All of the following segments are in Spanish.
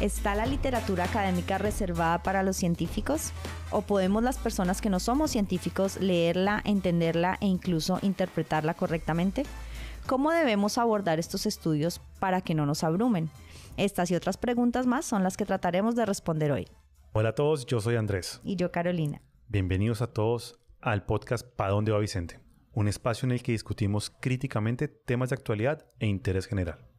¿Está la literatura académica reservada para los científicos? ¿O podemos las personas que no somos científicos leerla, entenderla e incluso interpretarla correctamente? ¿Cómo debemos abordar estos estudios para que no nos abrumen? Estas y otras preguntas más son las que trataremos de responder hoy. Hola a todos, yo soy Andrés. Y yo Carolina. Bienvenidos a todos al podcast ¿Para dónde va Vicente? Un espacio en el que discutimos críticamente temas de actualidad e interés general.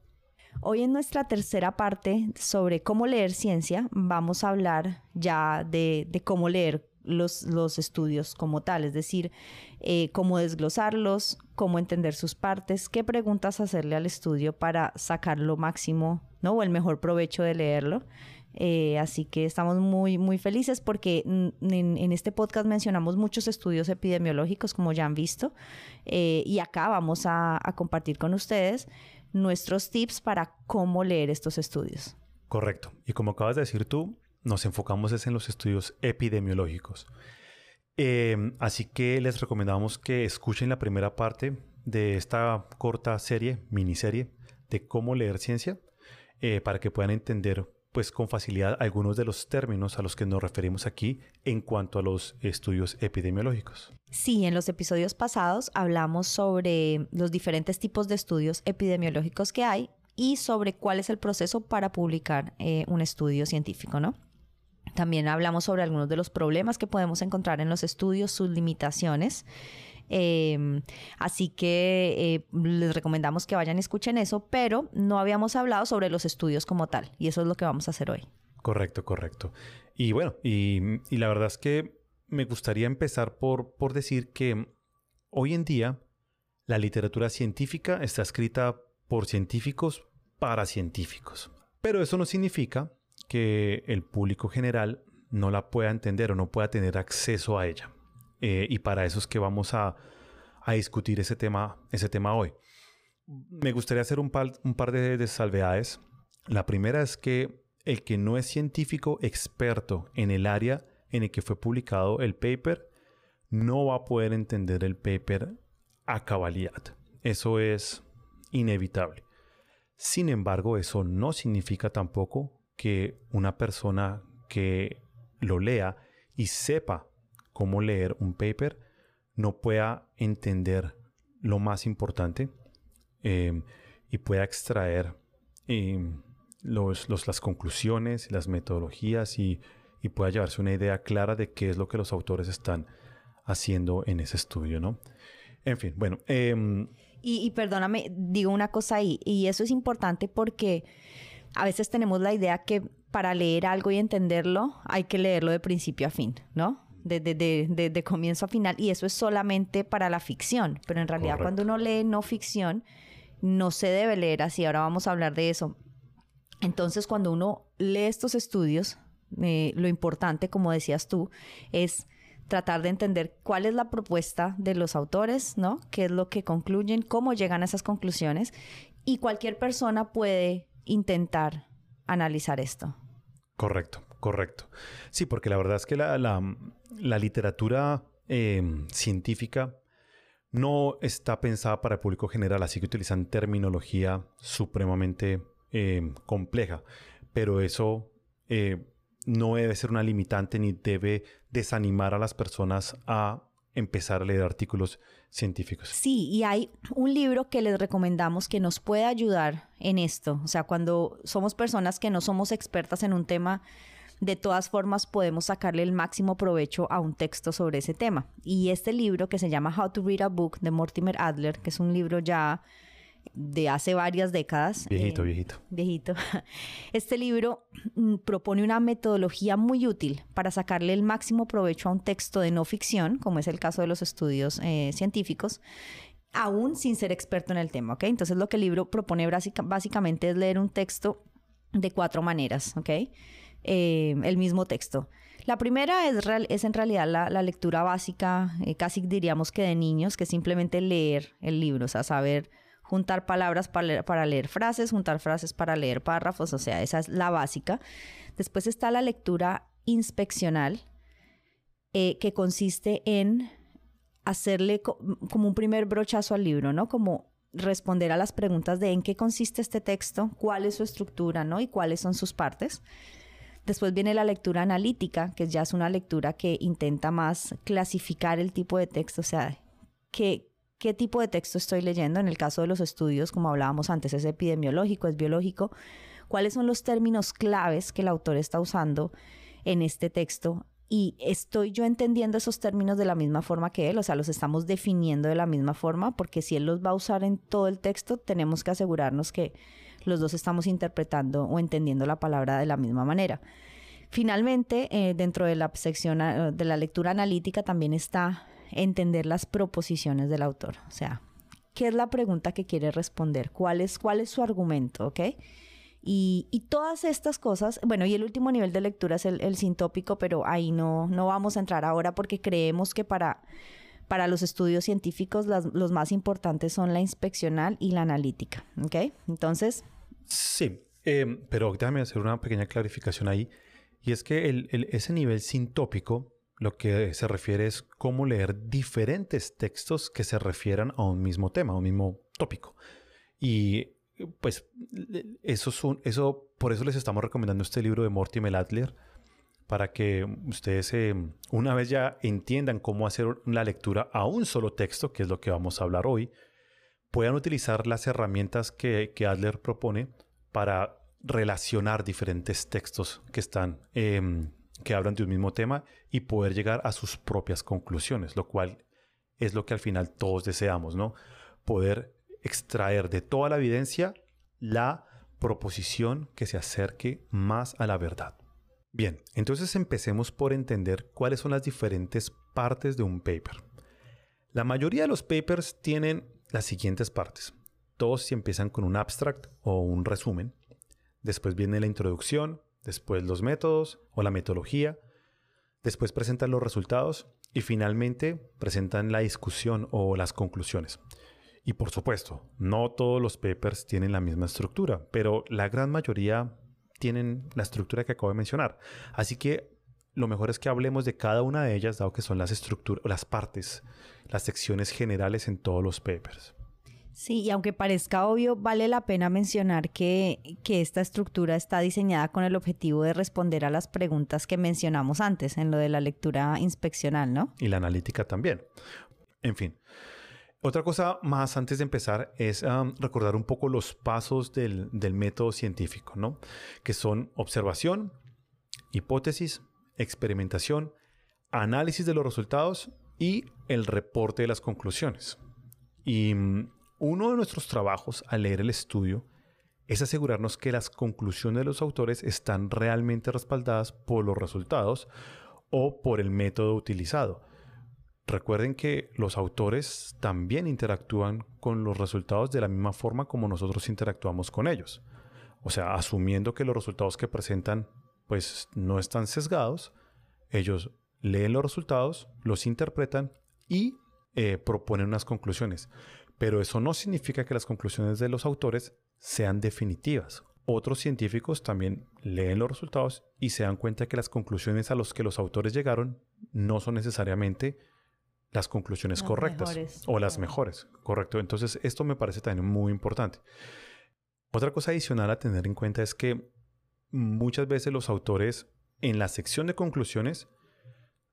Hoy en nuestra tercera parte sobre cómo leer ciencia vamos a hablar ya de, cómo leer los, los, estudios como tal, es decir, eh, cómo desglosarlos, cómo entender sus partes, qué preguntas hacerle al estudio para sacar lo máximo, ¿no? O el mejor provecho de leerlo. Eh, así que estamos muy, muy felices porque en, este podcast mencionamos muchos estudios epidemiológicos, como ya han visto, eh, y acá vamos a compartir con ustedes nuestros tips para cómo leer estos estudios. Correcto. Y como acabas de decir tú, nos enfocamos en los estudios epidemiológicos. Eh, así que les recomendamos que escuchen la primera parte de esta corta serie, miniserie, de cómo leer ciencia, eh, para que puedan entender pues con facilidad algunos de los términos a los que nos referimos aquí en cuanto a los estudios epidemiológicos. Sí, en los episodios pasados hablamos sobre los diferentes tipos de estudios epidemiológicos que hay y sobre cuál es el proceso para publicar eh, un estudio científico, ¿no? También hablamos sobre algunos de los problemas que podemos encontrar en los estudios, sus limitaciones Em, así que eh, les recomendamos que vayan y escuchen eso, pero no habíamos hablado sobre los estudios como tal, y eso es lo que vamos a hacer hoy. Correcto, correcto. Y bueno, y, la verdad es que me gustaría empezar por, por decir que hoy en día la literatura científica está escrita por científicos para científicos. Pero eso no significa que el público general no la pueda entender o no pueda tener acceso a ella. Eh, y para eso es que vamos a, discutir ese tema, ese tema hoy. Me gustaría hacer un par, un par de, de salvedades. La primera es que el que no es científico experto en el área en el que fue publicado el paper no va a poder entender el paper a cabalidad. Eso es inevitable. Sin embargo, eso no significa tampoco que una persona que lo lea y sepa cómo leer un paper, no pueda entender lo más importante em, y pueda extraer em, los, las conclusiones, las metodologías y, pueda llevarse una idea clara de qué es lo que los autores están haciendo en ese estudio, ¿no? En fin, bueno. Em, y, y, perdóname, digo una cosa ahí, y eso es importante porque a veces tenemos la idea que para leer algo y entenderlo hay que leerlo de principio a fin, ¿no? De, comienzo a final y eso es solamente para la ficción, pero en realidad cuando uno lee no ficción no se debe leer así, ahora vamos a hablar de eso. Entonces cuando uno lee estos estudios, eh, lo importante, como decías tú, es tratar de entender cuál es la propuesta de los autores, ¿no? ¿Qué es lo que concluyen? ¿Cómo llegan a esas conclusiones? Y cualquier persona puede intentar analizar esto. Correcto, correcto. Sí, porque la verdad es que la, la literatura em, científica no está pensada para el público general, así que utilizan terminología supremamente em, compleja, pero eso eh, no debe ser una limitante ni debe desanimar a las personas a empezar a leer artículos científicos. Sí, y hay un libro que les recomendamos que nos puede ayudar en esto. O sea, cuando somos personas que no somos expertas en un tema, de todas formas podemos sacarle el máximo provecho a un texto sobre ese tema. Y este libro que se llama How to Read a Book de Mortimer Adler, que es un libro ya de hace varias décadas. Viejito, eh, viejito. Viejito. Este libro mm, propone una metodología muy útil para sacarle el máximo provecho a un texto de no ficción, como es el caso de los estudios eh, científicos, aún sin ser experto en el tema, ¿ok? Entonces lo que el libro propone básicamente es leer un texto de cuatro maneras, ¿ok? Eh, el mismo texto. La primera es, en realidad la, lectura básica, eh, casi diríamos que de niños, que es simplemente leer el libro, o sea, saber juntar palabras para leer, frases, juntar frases para leer párrafos, o sea, esa es la básica. Después está la lectura inspeccional, eh, que consiste en hacerle como un primer brochazo al libro, ¿no? Como responder a las preguntas de en qué consiste este texto, cuál es su estructura, ¿no? Y cuáles son sus partes. Después viene la lectura analítica, que ya es una lectura que intenta más clasificar el tipo de texto, o sea, qué, qué tipo de texto estoy leyendo. En el caso de los estudios, como hablábamos antes, es epidemiológico, es biológico. ¿Cuáles son los términos claves que el autor está usando en este texto? Y estoy yo entendiendo esos términos de la misma forma que él, o sea, los estamos definiendo de la misma forma, porque si él los va a usar en todo el texto, tenemos que asegurarnos que los dos estamos interpretando o entendiendo la palabra de la misma manera. Finalmente, eh, dentro de la sección ah, de la lectura analítica también está entender las proposiciones del autor. O sea, ¿qué es la pregunta que quiere responder? ¿Cuál es, cuál es su argumento? ¿Ok? Y, todas estas cosas, bueno, y el último nivel de lectura es el, sintópico, pero ahí no, no vamos a entrar ahora porque creemos que para, para los estudios científicos los más importantes son la inspeccional y la analítica. ¿Ok? Entonces... Sí, eh, pero déjame hacer una pequeña clarificación ahí. Y es que el, ese nivel sintópico lo que se refiere es cómo leer diferentes textos que se refieran a un mismo tema, a un mismo tópico. Y pues eso, es un, eso por eso les estamos recomendando este libro de Mortimer Adler para que ustedes eh, una vez ya entiendan cómo hacer la lectura a un solo texto, que es lo que vamos a hablar hoy, puedan utilizar las herramientas que, Adler propone para relacionar diferentes textos que están em, que hablan de un mismo tema y poder llegar a sus propias conclusiones, lo cual es lo que al final todos deseamos, ¿no? Poder extraer de toda la evidencia la proposición que se acerque más a la verdad. Bien, entonces empecemos por entender cuáles son las diferentes partes de un paper. La mayoría de los papers tienen las siguientes partes. Todos empiezan con un abstract o un resumen. Después viene la introducción, después los métodos o la metodología. Después presentan los resultados y finalmente presentan la discusión o las conclusiones. Y por supuesto, no todos los papers tienen la misma estructura, pero la gran mayoría tienen la estructura que acabo de mencionar. Así que lo mejor es que hablemos de cada una de ellas, dado que son las estructuras, las partes, las secciones generales en todos los papers. Sí, y aunque parezca obvio, vale la pena mencionar que, que, esta estructura está diseñada con el objetivo de responder a las preguntas que mencionamos antes en lo de la lectura inspeccional, ¿no? Y la analítica también. En fin. Otra cosa más antes de empezar es recordar un poco los pasos del, del método científico, ¿no? Que son observación, hipótesis, experimentación, análisis de los resultados y el reporte de las conclusiones. Y mm, uno de nuestros trabajos al leer el estudio es asegurarnos que las conclusiones de los autores están realmente respaldadas por los resultados o por el método utilizado. Recuerden que los autores también interactúan con los resultados de la misma forma como nosotros interactuamos con ellos. O sea, asumiendo que los resultados que presentan pues no están sesgados, ellos leen los resultados, los interpretan y eh, proponen unas conclusiones. Pero eso no significa que las conclusiones de los autores sean definitivas. Otros científicos también leen los resultados y se dan cuenta que las conclusiones a las que los autores llegaron no son necesariamente las conclusiones correctas o las mejores, correcto. Entonces, esto me parece también muy importante. Otra cosa adicional a tener en cuenta es que muchas veces los autores en la sección de conclusiones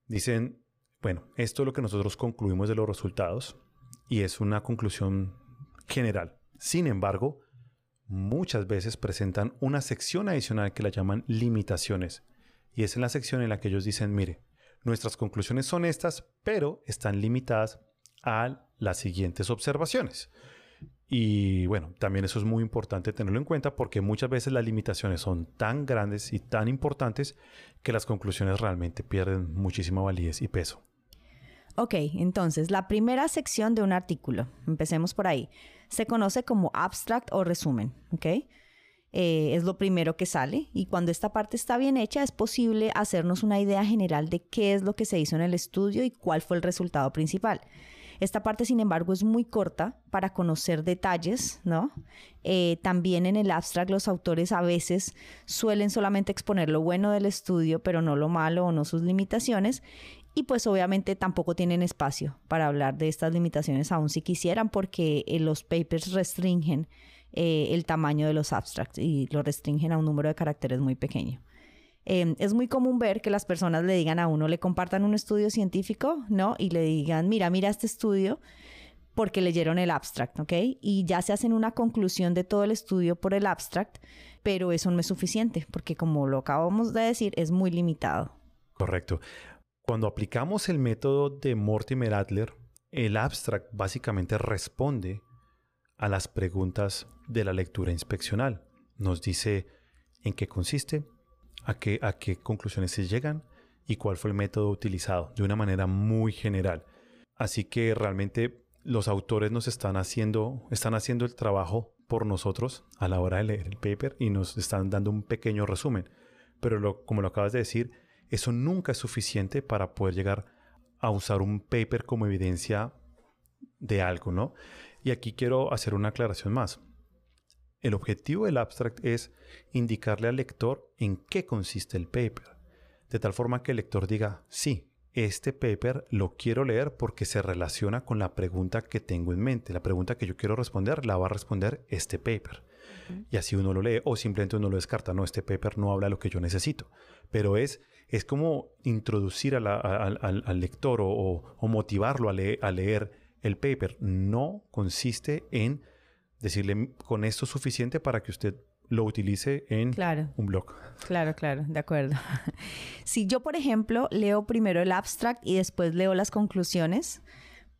dicen, bueno, esto es lo que nosotros concluimos de los resultados y es una conclusión general. Sin embargo, muchas veces presentan una sección adicional que la llaman limitaciones. Y es en la sección en la que ellos dicen, mire, nuestras conclusiones son estas, pero están limitadas a las siguientes observaciones. Y bueno, también eso es muy importante tenerlo en cuenta porque muchas veces las limitaciones son tan grandes y tan importantes que las conclusiones realmente pierden muchísima validez y peso. Ok, entonces la primera sección de un artículo, empecemos por ahí, se conoce como abstract o resumen, ¿ok? Eh, es lo primero que sale y cuando esta parte está bien hecha es posible hacernos una idea general de qué es lo que se hizo en el estudio y cuál fue el resultado principal. Esta parte, sin embargo, es muy corta para conocer detalles, ¿no? Eh, también en el abstract los autores a veces suelen solamente exponer lo bueno del estudio, pero no lo malo o no sus limitaciones. Y pues obviamente tampoco tienen espacio para hablar de estas limitaciones aún si quisieran porque eh, los papers restringen eh, el tamaño de los abstracts y lo restringen a un número de caracteres muy pequeño. Em, es muy común ver que las personas le digan a uno, le compartan un estudio científico, ¿no? Y le digan, mira, mira este estudio porque leyeron el abstract, ¿ok? Y ya se hacen una conclusión de todo el estudio por el abstract, pero eso no es suficiente porque como lo acabamos de decir, es muy limitado. Correcto. Cuando aplicamos el método de Mortimer Adler, el abstract básicamente responde a las preguntas de la lectura inspeccional. Nos dice en qué consiste, a qué, a qué conclusiones se llegan y cuál fue el método utilizado, de una manera muy general. Así que realmente los autores nos están haciendo, están haciendo el trabajo por nosotros a la hora de leer el paper y nos están dando un pequeño resumen. Pero como lo acabas de decir, eso nunca es suficiente para poder llegar a usar un paper como evidencia de algo, ¿no? Y aquí quiero hacer una aclaración más. El objetivo del abstract es indicarle al lector en qué consiste el paper, de tal forma que el lector diga, sí, este paper lo quiero leer porque se relaciona con la pregunta que tengo en mente. La pregunta que yo quiero responder la va a responder este paper. Y así uno lo lee o simplemente uno lo descarta. No, este paper no habla de lo que yo necesito. Pero es, es como introducir al lector o, motivarlo a, a leer el paper. No consiste en decirle con esto es suficiente para que usted lo utilice en un blog. Claro, claro, de acuerdo. si yo, por ejemplo, leo primero el abstract y después leo las conclusiones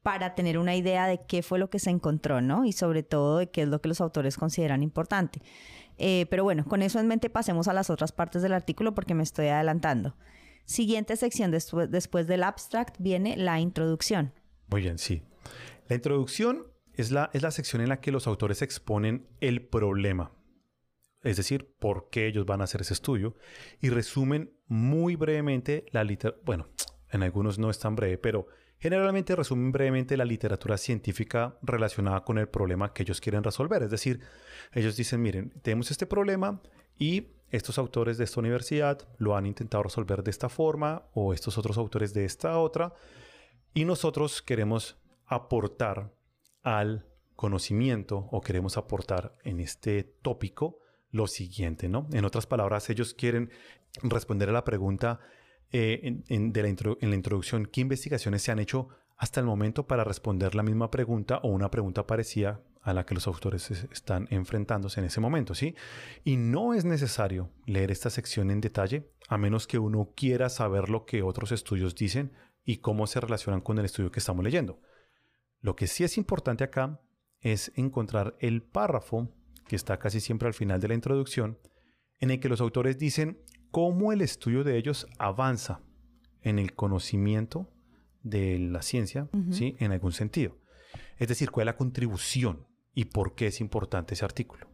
para tener una idea de qué fue lo que se encontró, ¿no? Y sobre todo de qué es lo que los autores consideran importante. Eh, pero bueno, con eso en mente pasemos a las otras partes del artículo porque me estoy adelantando. Siguiente sección después, después del abstract viene la introducción. Muy bien, sí. La introducción es la, es la sección en la que los autores exponen el problema, es decir, por qué ellos van a hacer ese estudio, y resumen muy brevemente la literatura, bueno, en algunos no es tan breve, pero generalmente resumen brevemente la literatura científica relacionada con el problema que ellos quieren resolver. Es decir, ellos dicen, miren, tenemos este problema y estos autores de esta universidad lo han intentado resolver de esta forma o estos otros autores de esta otra, y nosotros queremos aportar al conocimiento o queremos aportar en este tópico lo siguiente, ¿no? En otras palabras, ellos quieren responder a la pregunta eh, en, de la la introducción, ¿qué investigaciones se han hecho hasta el momento para responder la misma pregunta o una pregunta parecida a la que los autores están enfrentándose en ese momento, ¿sí? Y no es necesario leer esta sección en detalle, a menos que uno quiera saber lo que otros estudios dicen y cómo se relacionan con el estudio que estamos leyendo. Lo que sí es importante acá es encontrar el párrafo que está casi siempre al final de la introducción, en el que los autores dicen cómo el estudio de ellos avanza en el conocimiento de la ciencia, ¿sí? En algún sentido. Es decir, cuál es la contribución y por qué es importante ese artículo.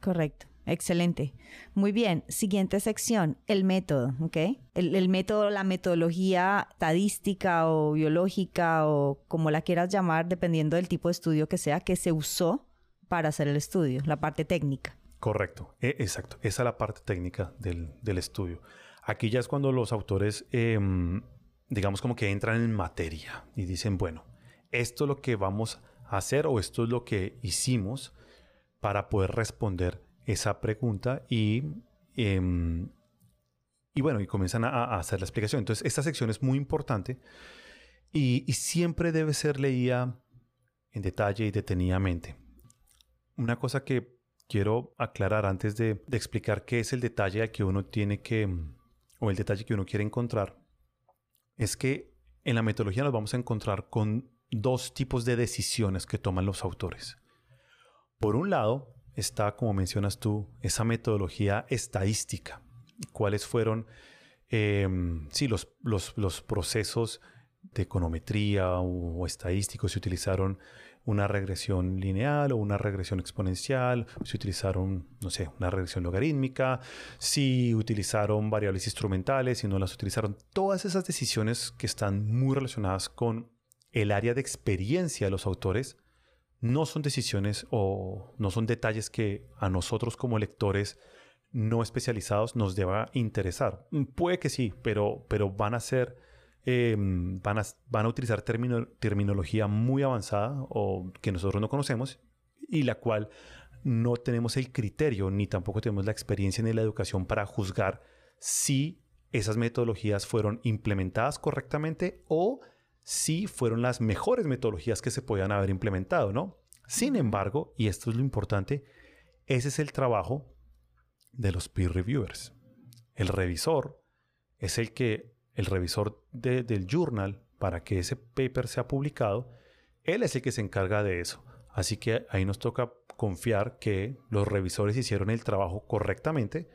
Correcto. Excelente. Muy bien. Siguiente sección, el método, ¿ok? El, el, método, la metodología estadística o biológica o como la quieras llamar, dependiendo del tipo de estudio que sea, que se usó para hacer el estudio, la parte técnica. Correcto, e, exacto. Esa es la parte técnica del, estudio. Aquí ya es cuando los autores, em, digamos como que entran en materia y dicen, bueno, esto es lo que vamos a hacer o esto es lo que hicimos para poder responder esa pregunta y, em, y bueno, y comienzan a, hacer la explicación. Entonces, esta sección es muy importante y, siempre debe ser leída en detalle y detenidamente. Una cosa que quiero aclarar antes de, explicar qué es el detalle que uno tiene que, o el detalle que uno quiere encontrar, es que en la metodología nos vamos a encontrar con dos tipos de decisiones que toman los autores. Por un lado está, como mencionas tú, esa metodología estadística. ¿Cuáles fueron em, sí, los, los, procesos de econometría o, o estadísticos se utilizaron una regresión lineal o una regresión exponencial, si utilizaron, no sé, una regresión logarítmica, si utilizaron variables instrumentales, si no las utilizaron. Todas esas decisiones que están muy relacionadas con el área de experiencia de los autores no son decisiones o no son detalles que a nosotros como lectores no especializados nos deba interesar. Puede que sí, pero, pero van a ser em, van, a, van a utilizar terminología muy avanzada o que nosotros no conocemos y la cual no tenemos el criterio ni tampoco tenemos la experiencia ni la educación para juzgar si esas metodologías fueron implementadas correctamente o si fueron las mejores metodologías que se podían haber implementado, ¿no? Sin embargo, y esto es lo importante, ese es el trabajo de los peer reviewers. El revisor es el que, el revisor del journal, para que ese paper sea publicado, él es el que se encarga de eso. Así que ahí nos toca confiar que los revisores hicieron el trabajo correctamente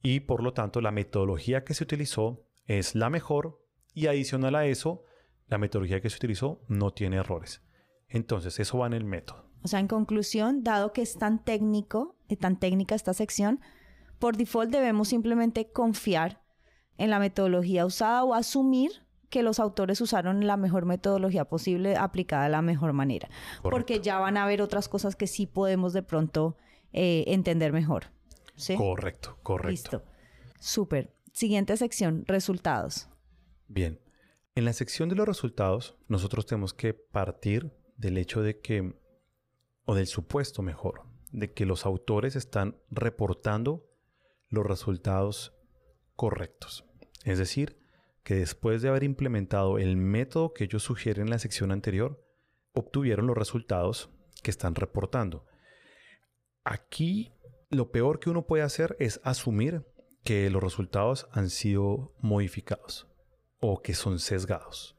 y por lo tanto la metodología que se utilizó es la mejor y adicional a eso, la metodología que se utilizó no tiene errores. Entonces, eso va en el método. O sea, en conclusión, dado que es tan técnico y tan técnica esta sección, por default debemos simplemente confiar en la metodología usada o asumir que los autores usaron la mejor metodología posible aplicada de la mejor manera. Porque ya van a haber otras cosas que sí podemos de pronto eh, entender mejor. ¿Sí? Correcto, correcto. Listo. Súper. Siguiente sección, resultados. Bien. En la sección de los resultados, nosotros tenemos que partir del hecho de que, o del supuesto mejor, de que los autores están reportando los resultados correctos. Es decir, que después de haber implementado el método que ellos sugieren en la sección anterior, obtuvieron los resultados que están reportando. Aquí lo peor que uno puede hacer es asumir que los resultados han sido modificados o que son sesgados.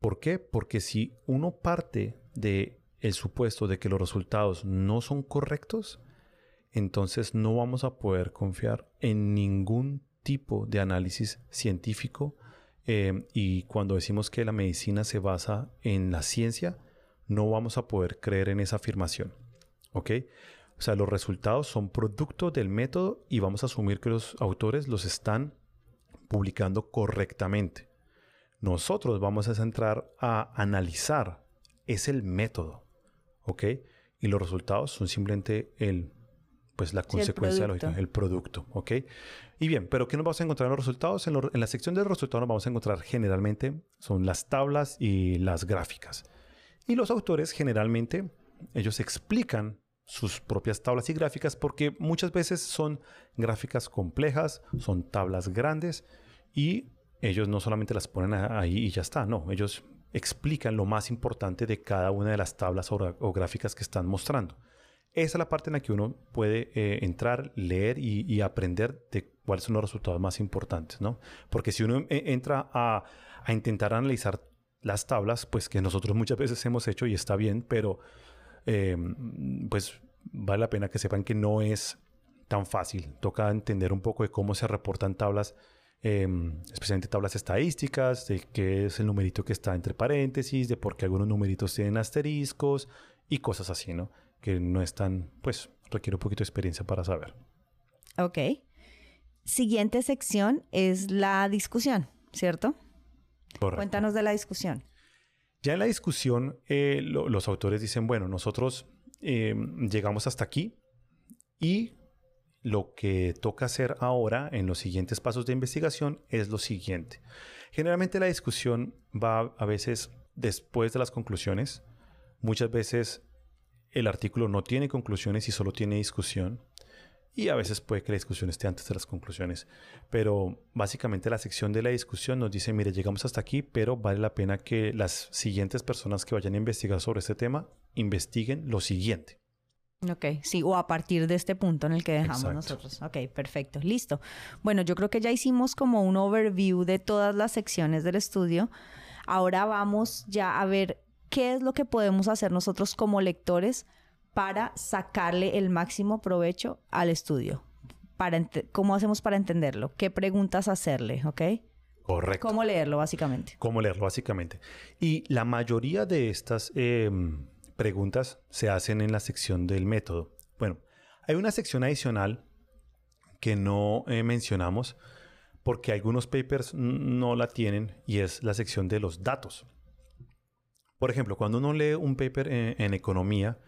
¿Por qué? Porque si uno parte de el supuesto de que los resultados no son correctos, entonces no vamos a poder confiar en ningún tipo de análisis científico. Eh, y cuando decimos que la medicina se basa en la ciencia, no vamos a poder creer en esa afirmación. ¿Ok? O sea, los resultados son producto del método y vamos a asumir que los autores los están publicando correctamente. Nosotros vamos a centrar a analizar, es el método, ¿ok? Y los resultados son simplemente el, pues la consecuencia lógica, el producto, ¿ok? Y bien, pero ¿qué nos vamos a encontrar en los resultados? En, en la sección de resultados nos vamos a encontrar generalmente son las tablas y las gráficas. Y los autores generalmente, ellos explican sus propias tablas y gráficas porque muchas veces son gráficas complejas, son tablas grandes y ellos no solamente las ponen ahí y ya está, no, ellos explican lo más importante de cada una de las tablas o, gráficas que están mostrando. Esa es la parte en la que uno puede eh, entrar, leer y, aprender de cuáles son los resultados más importantes, ¿no? Porque si uno eh, entra a, intentar analizar las tablas, pues que nosotros muchas veces hemos hecho y está bien, pero eh, pues vale la pena que sepan que no es tan fácil. Toca entender un poco de cómo se reportan tablas Em, especialmente tablas estadísticas, de qué es el numerito que está entre paréntesis, de por qué algunos numeritos tienen asteriscos y cosas así, ¿no? Que no están, pues, requiere un poquito de experiencia para saber. Ok. Siguiente sección es la discusión, ¿cierto? Correcto. Cuéntanos de la discusión. Ya en la discusión, eh, los autores dicen, bueno, nosotros em, llegamos hasta aquí y lo que toca hacer ahora en los siguientes pasos de investigación es lo siguiente. Generalmente la discusión va a veces después de las conclusiones. Muchas veces el artículo no tiene conclusiones y solo tiene discusión. Y a veces puede que la discusión esté antes de las conclusiones. Pero básicamente la sección de la discusión nos dice, mire, llegamos hasta aquí, pero vale la pena que las siguientes personas que vayan a investigar sobre este tema investiguen lo siguiente. Ok, sí, o a partir de este punto en el que dejamos nosotros. Ok, perfecto, listo. Bueno, yo creo que ya hicimos como un overview de todas las secciones del estudio. Ahora vamos ya a ver qué es lo que podemos hacer nosotros como lectores para sacarle el máximo provecho al estudio. Para ¿Cómo hacemos para entenderlo? ¿Qué preguntas hacerle? ¿Ok? Correcto. ¿Cómo leerlo, básicamente? ¿Cómo leerlo, básicamente? Y la mayoría de estas... Em, preguntas se hacen en la sección del método. Bueno, hay una sección adicional que no eh, mencionamos porque algunos papers no la tienen y es la sección de los datos. Por ejemplo, cuando uno lee un paper en, economía,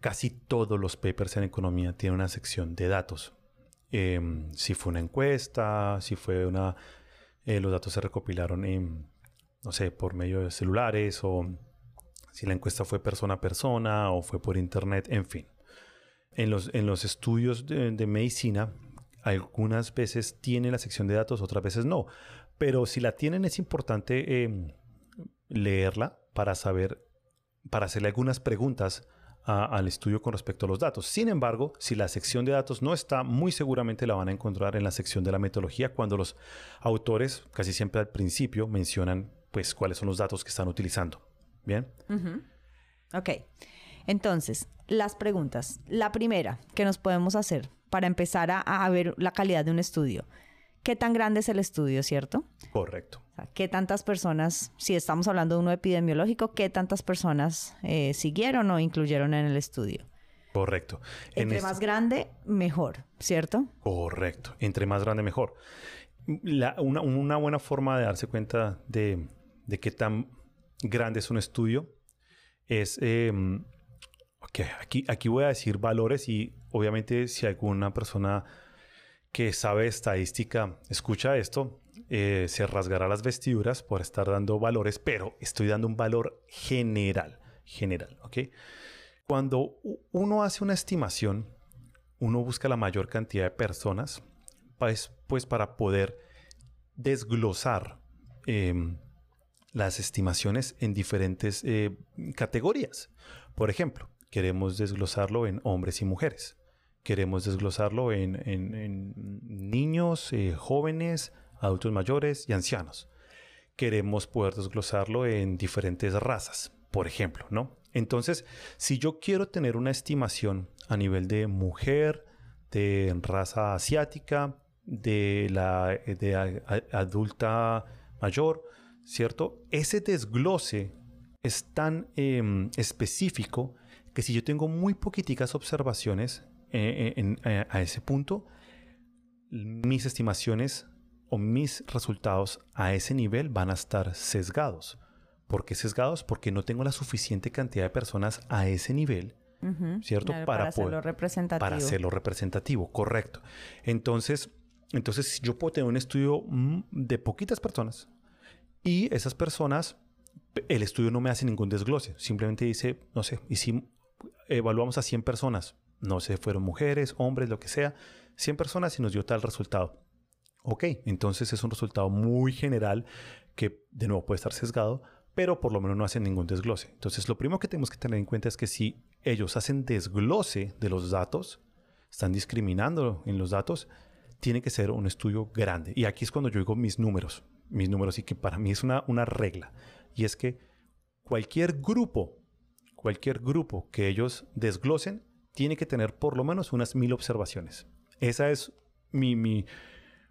casi todos los papers en economía tienen una sección de datos. Em, si fue una encuesta, si fue una eh, los datos se recopilaron en, no sé, por medio de celulares o si la encuesta fue persona a persona o fue por internet, en fin. En los, en los estudios de, medicina, algunas veces tiene la sección de datos, otras veces no. Pero si la tienen es importante em, leerla para saber, para hacerle algunas preguntas al estudio con respecto a los datos. Sin embargo, si la sección de datos no está, muy seguramente la van a encontrar en la sección de la metodología cuando los autores, casi siempre al principio, mencionan pues cuáles son los datos que están utilizando. ¿Bien? Ok. Entonces, las preguntas. La primera que nos podemos hacer para empezar a, ver la calidad de un estudio. ¿Qué tan grande es el estudio, cierto? Correcto. ¿Qué tantas personas, si estamos hablando de uno epidemiológico, qué tantas personas eh, siguieron o incluyeron en el estudio? Correcto. Entre más grande, mejor, ¿cierto? Correcto. Entre más grande, mejor. una, buena forma de darse cuenta de, qué tan grande es un estudio es... Em, aquí, aquí voy a decir valores y obviamente si alguna persona que sabe estadística escucha esto, eh, se rasgará las vestiduras por estar dando valores, pero estoy dando un valor general, general, ¿ok? Cuando uno hace una estimación, uno busca la mayor cantidad de personas, pues, pues para poder desglosar em, las estimaciones en diferentes eh, categorías. Por ejemplo, queremos desglosarlo en hombres y mujeres. Queremos desglosarlo en, niños, eh, jóvenes, adultos mayores y ancianos. Queremos poder desglosarlo en diferentes razas, por ejemplo, ¿no? Entonces, si yo quiero tener una estimación a nivel de mujer, de raza asiática, de la adulta mayor, ¿cierto? Ese desglose es tan em, específico que si yo tengo muy poquiticas observaciones eh, eh, eh, a ese punto, mis estimaciones o mis resultados a ese nivel van a estar sesgados. ¿Por qué sesgados? Porque no tengo la suficiente cantidad de personas a ese nivel, ¿cierto? para, hacerlo representativo. Para hacerlo representativo, correcto. Entonces, entonces yo puedo tener un estudio mm, de poquitas personas y esas personas, el estudio no me hace ningún desglose, simplemente dice, no sé, y si evaluamos a 100 personas, no sé, fueron mujeres, hombres, lo que sea, 100 personas y nos dio tal resultado. Ok, entonces es un resultado muy general que de nuevo puede estar sesgado, pero por lo menos no hacen ningún desglose. Entonces lo primero que tenemos que tener en cuenta es que si ellos hacen desglose de los datos, están discriminando en los datos, tiene que ser un estudio grande. Y aquí es cuando yo digo mis números, mis números y que para mí es una, una regla. Y es que cualquier grupo, cualquier grupo que ellos desglosen, tiene que tener por lo menos unas mil observaciones. Esa es mi, mi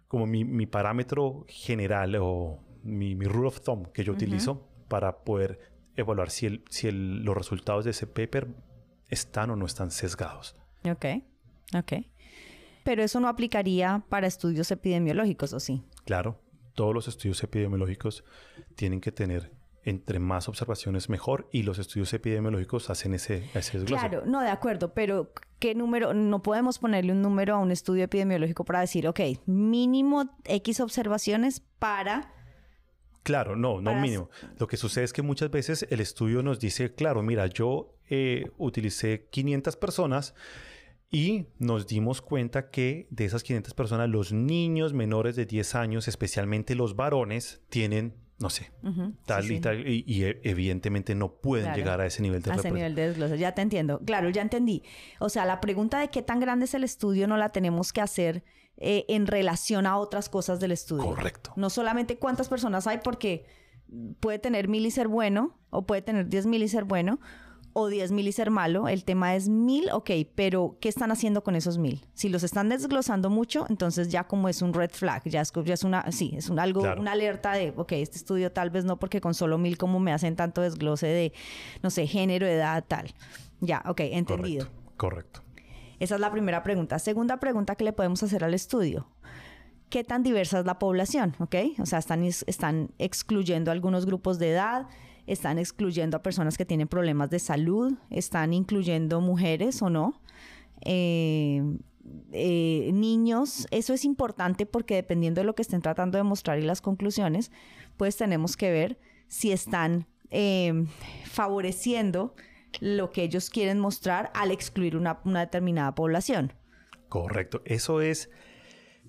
como mi, parámetro general o mi, rule of thumb que yo utilizo para poder evaluar si, el, si los resultados de ese paper están o no están sesgados. Ok, ok. Pero eso no aplicaría para estudios epidemiológicos, ¿o sí? Claro, todos los estudios epidemiológicos tienen que tener entre más observaciones mejor y los estudios epidemiológicos hacen ese, ese desglose. Claro, no, de acuerdo, pero ¿qué número? No podemos ponerle un número a un estudio epidemiológico para decir, ok, mínimo X observaciones para... Claro, no, no mínimo. Lo que sucede es que muchas veces el estudio nos dice, claro, mira, yo eh, utilicé 500 personas y nos dimos cuenta que de esas 500 personas, los niños menores de 10 años, especialmente los varones, tienen no sé, tal y tal, y, e, evidentemente no pueden llegar a ese nivel de A ese nivel de desglose, ya te entiendo. Claro, ya entendí. O sea, la pregunta de qué tan grande es el estudio no la tenemos que hacer eh, en relación a otras cosas del estudio. Correcto. No solamente cuántas personas hay, porque puede tener mil y ser bueno, o puede tener diez mil y ser bueno, o 10 mil y ser malo, el tema es mil, ok, pero ¿qué están haciendo con esos mil? Si los están desglosando mucho, entonces ya como es un red flag, ya es, ya es una, sí, es un algo, una alerta de, ok, este estudio tal vez no, porque con solo mil como me hacen tanto desglose de, no sé, género, edad, tal. Ya, ok, entendido. Correcto. Esa es la primera pregunta. Segunda pregunta que le podemos hacer al estudio. ¿Qué tan diversa es la población? ¿Ok? O sea, están, están excluyendo algunos grupos de edad, están excluyendo a personas que tienen problemas de salud, están incluyendo mujeres o no. Eh, eh, niños, eso es importante porque dependiendo de lo que estén tratando de mostrar y las conclusiones, pues tenemos que ver si están em, favoreciendo lo que ellos quieren mostrar al excluir una, determinada población. Correcto. Eso es,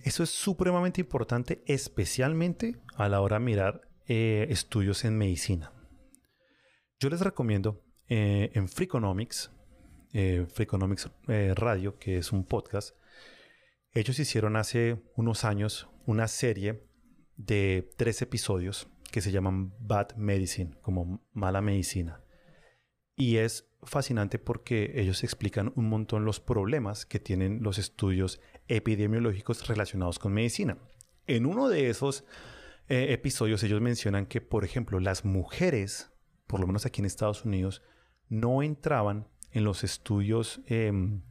eso es supremamente importante, especialmente a la hora de mirar eh, estudios en medicina. Yo les recomiendo eh, en Freakonomics, eh, Freakonomics eh, Radio, que es un podcast, ellos hicieron hace unos años una serie de tres episodios que se llaman Bad Medicine, como mala medicina. Y es fascinante porque ellos explican un montón los problemas que tienen los estudios epidemiológicos relacionados con medicina. En uno de esos eh, episodios ellos mencionan que, por ejemplo, las mujeres, por lo menos aquí en Estados Unidos, no entraban en los estudios em,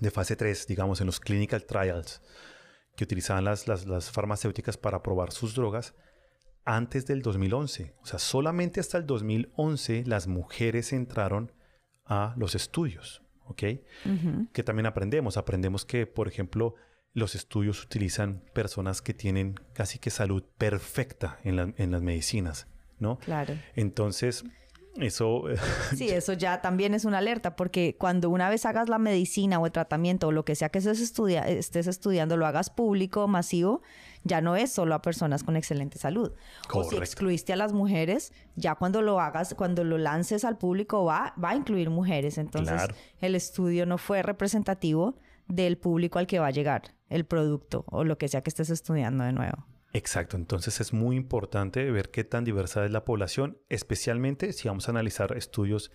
de fase 3, digamos, en los clinical trials que utilizaban las, las, farmacéuticas para probar sus drogas antes del 2011. O sea, solamente hasta el 2011 las mujeres entraron a los estudios, ¿ok? Que también aprendemos. Aprendemos que, por ejemplo, los estudios utilizan personas que tienen casi que salud perfecta en, en las medicinas, ¿no? Claro. Entonces, eso. sí, eso ya también es una alerta, porque cuando una vez hagas la medicina o el tratamiento o lo que sea que estés, estés estudiando, lo hagas público, masivo, ya no es solo a personas con excelente salud. O si excluiste a las mujeres, ya cuando lo hagas, cuando lo lances al público, va, va a incluir mujeres. Entonces, el estudio no fue representativo del público al que va a llegar el producto o lo que sea que estés estudiando de nuevo. Exacto, entonces es muy importante ver qué tan diversa es la población, especialmente si vamos a analizar estudios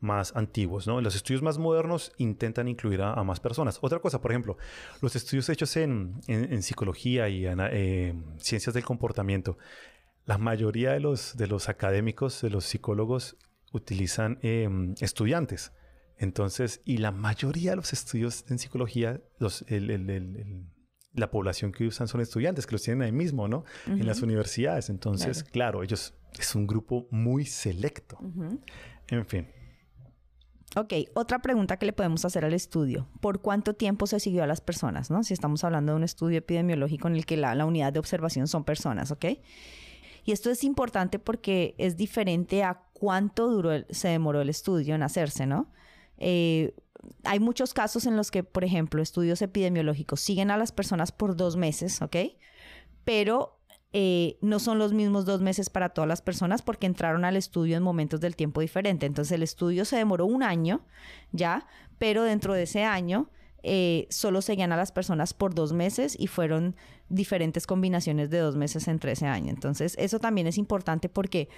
más antiguos, ¿no? Los estudios más modernos intentan incluir a, más personas. Otra cosa, por ejemplo, los estudios hechos en, psicología y en eh, ciencias del comportamiento, la mayoría de los, académicos, de los psicólogos, utilizan em, estudiantes. Entonces, y la mayoría de los estudios en psicología, los, el, la población que usan son estudiantes, que los tienen ahí mismo, ¿no? En las universidades. Entonces, claro. ellos es un grupo muy selecto. En fin. Ok, otra pregunta que le podemos hacer al estudio. ¿Por cuánto tiempo se siguió a las personas, no? Si estamos hablando de un estudio epidemiológico en el que la, unidad de observación son personas, ¿ok? Y esto es importante porque es diferente a cuánto duró se demoró el estudio en hacerse, ¿no? Eh, hay muchos casos en los que, por ejemplo, estudios epidemiológicos siguen a las personas por dos meses, ¿ok? Pero eh, no son los mismos dos meses para todas las personas porque entraron al estudio en momentos del tiempo diferente. Entonces el estudio se demoró un año, ¿ya? Pero dentro de ese año eh, solo seguían a las personas por dos meses y fueron diferentes combinaciones de dos meses entre ese año. Entonces eso también es importante porque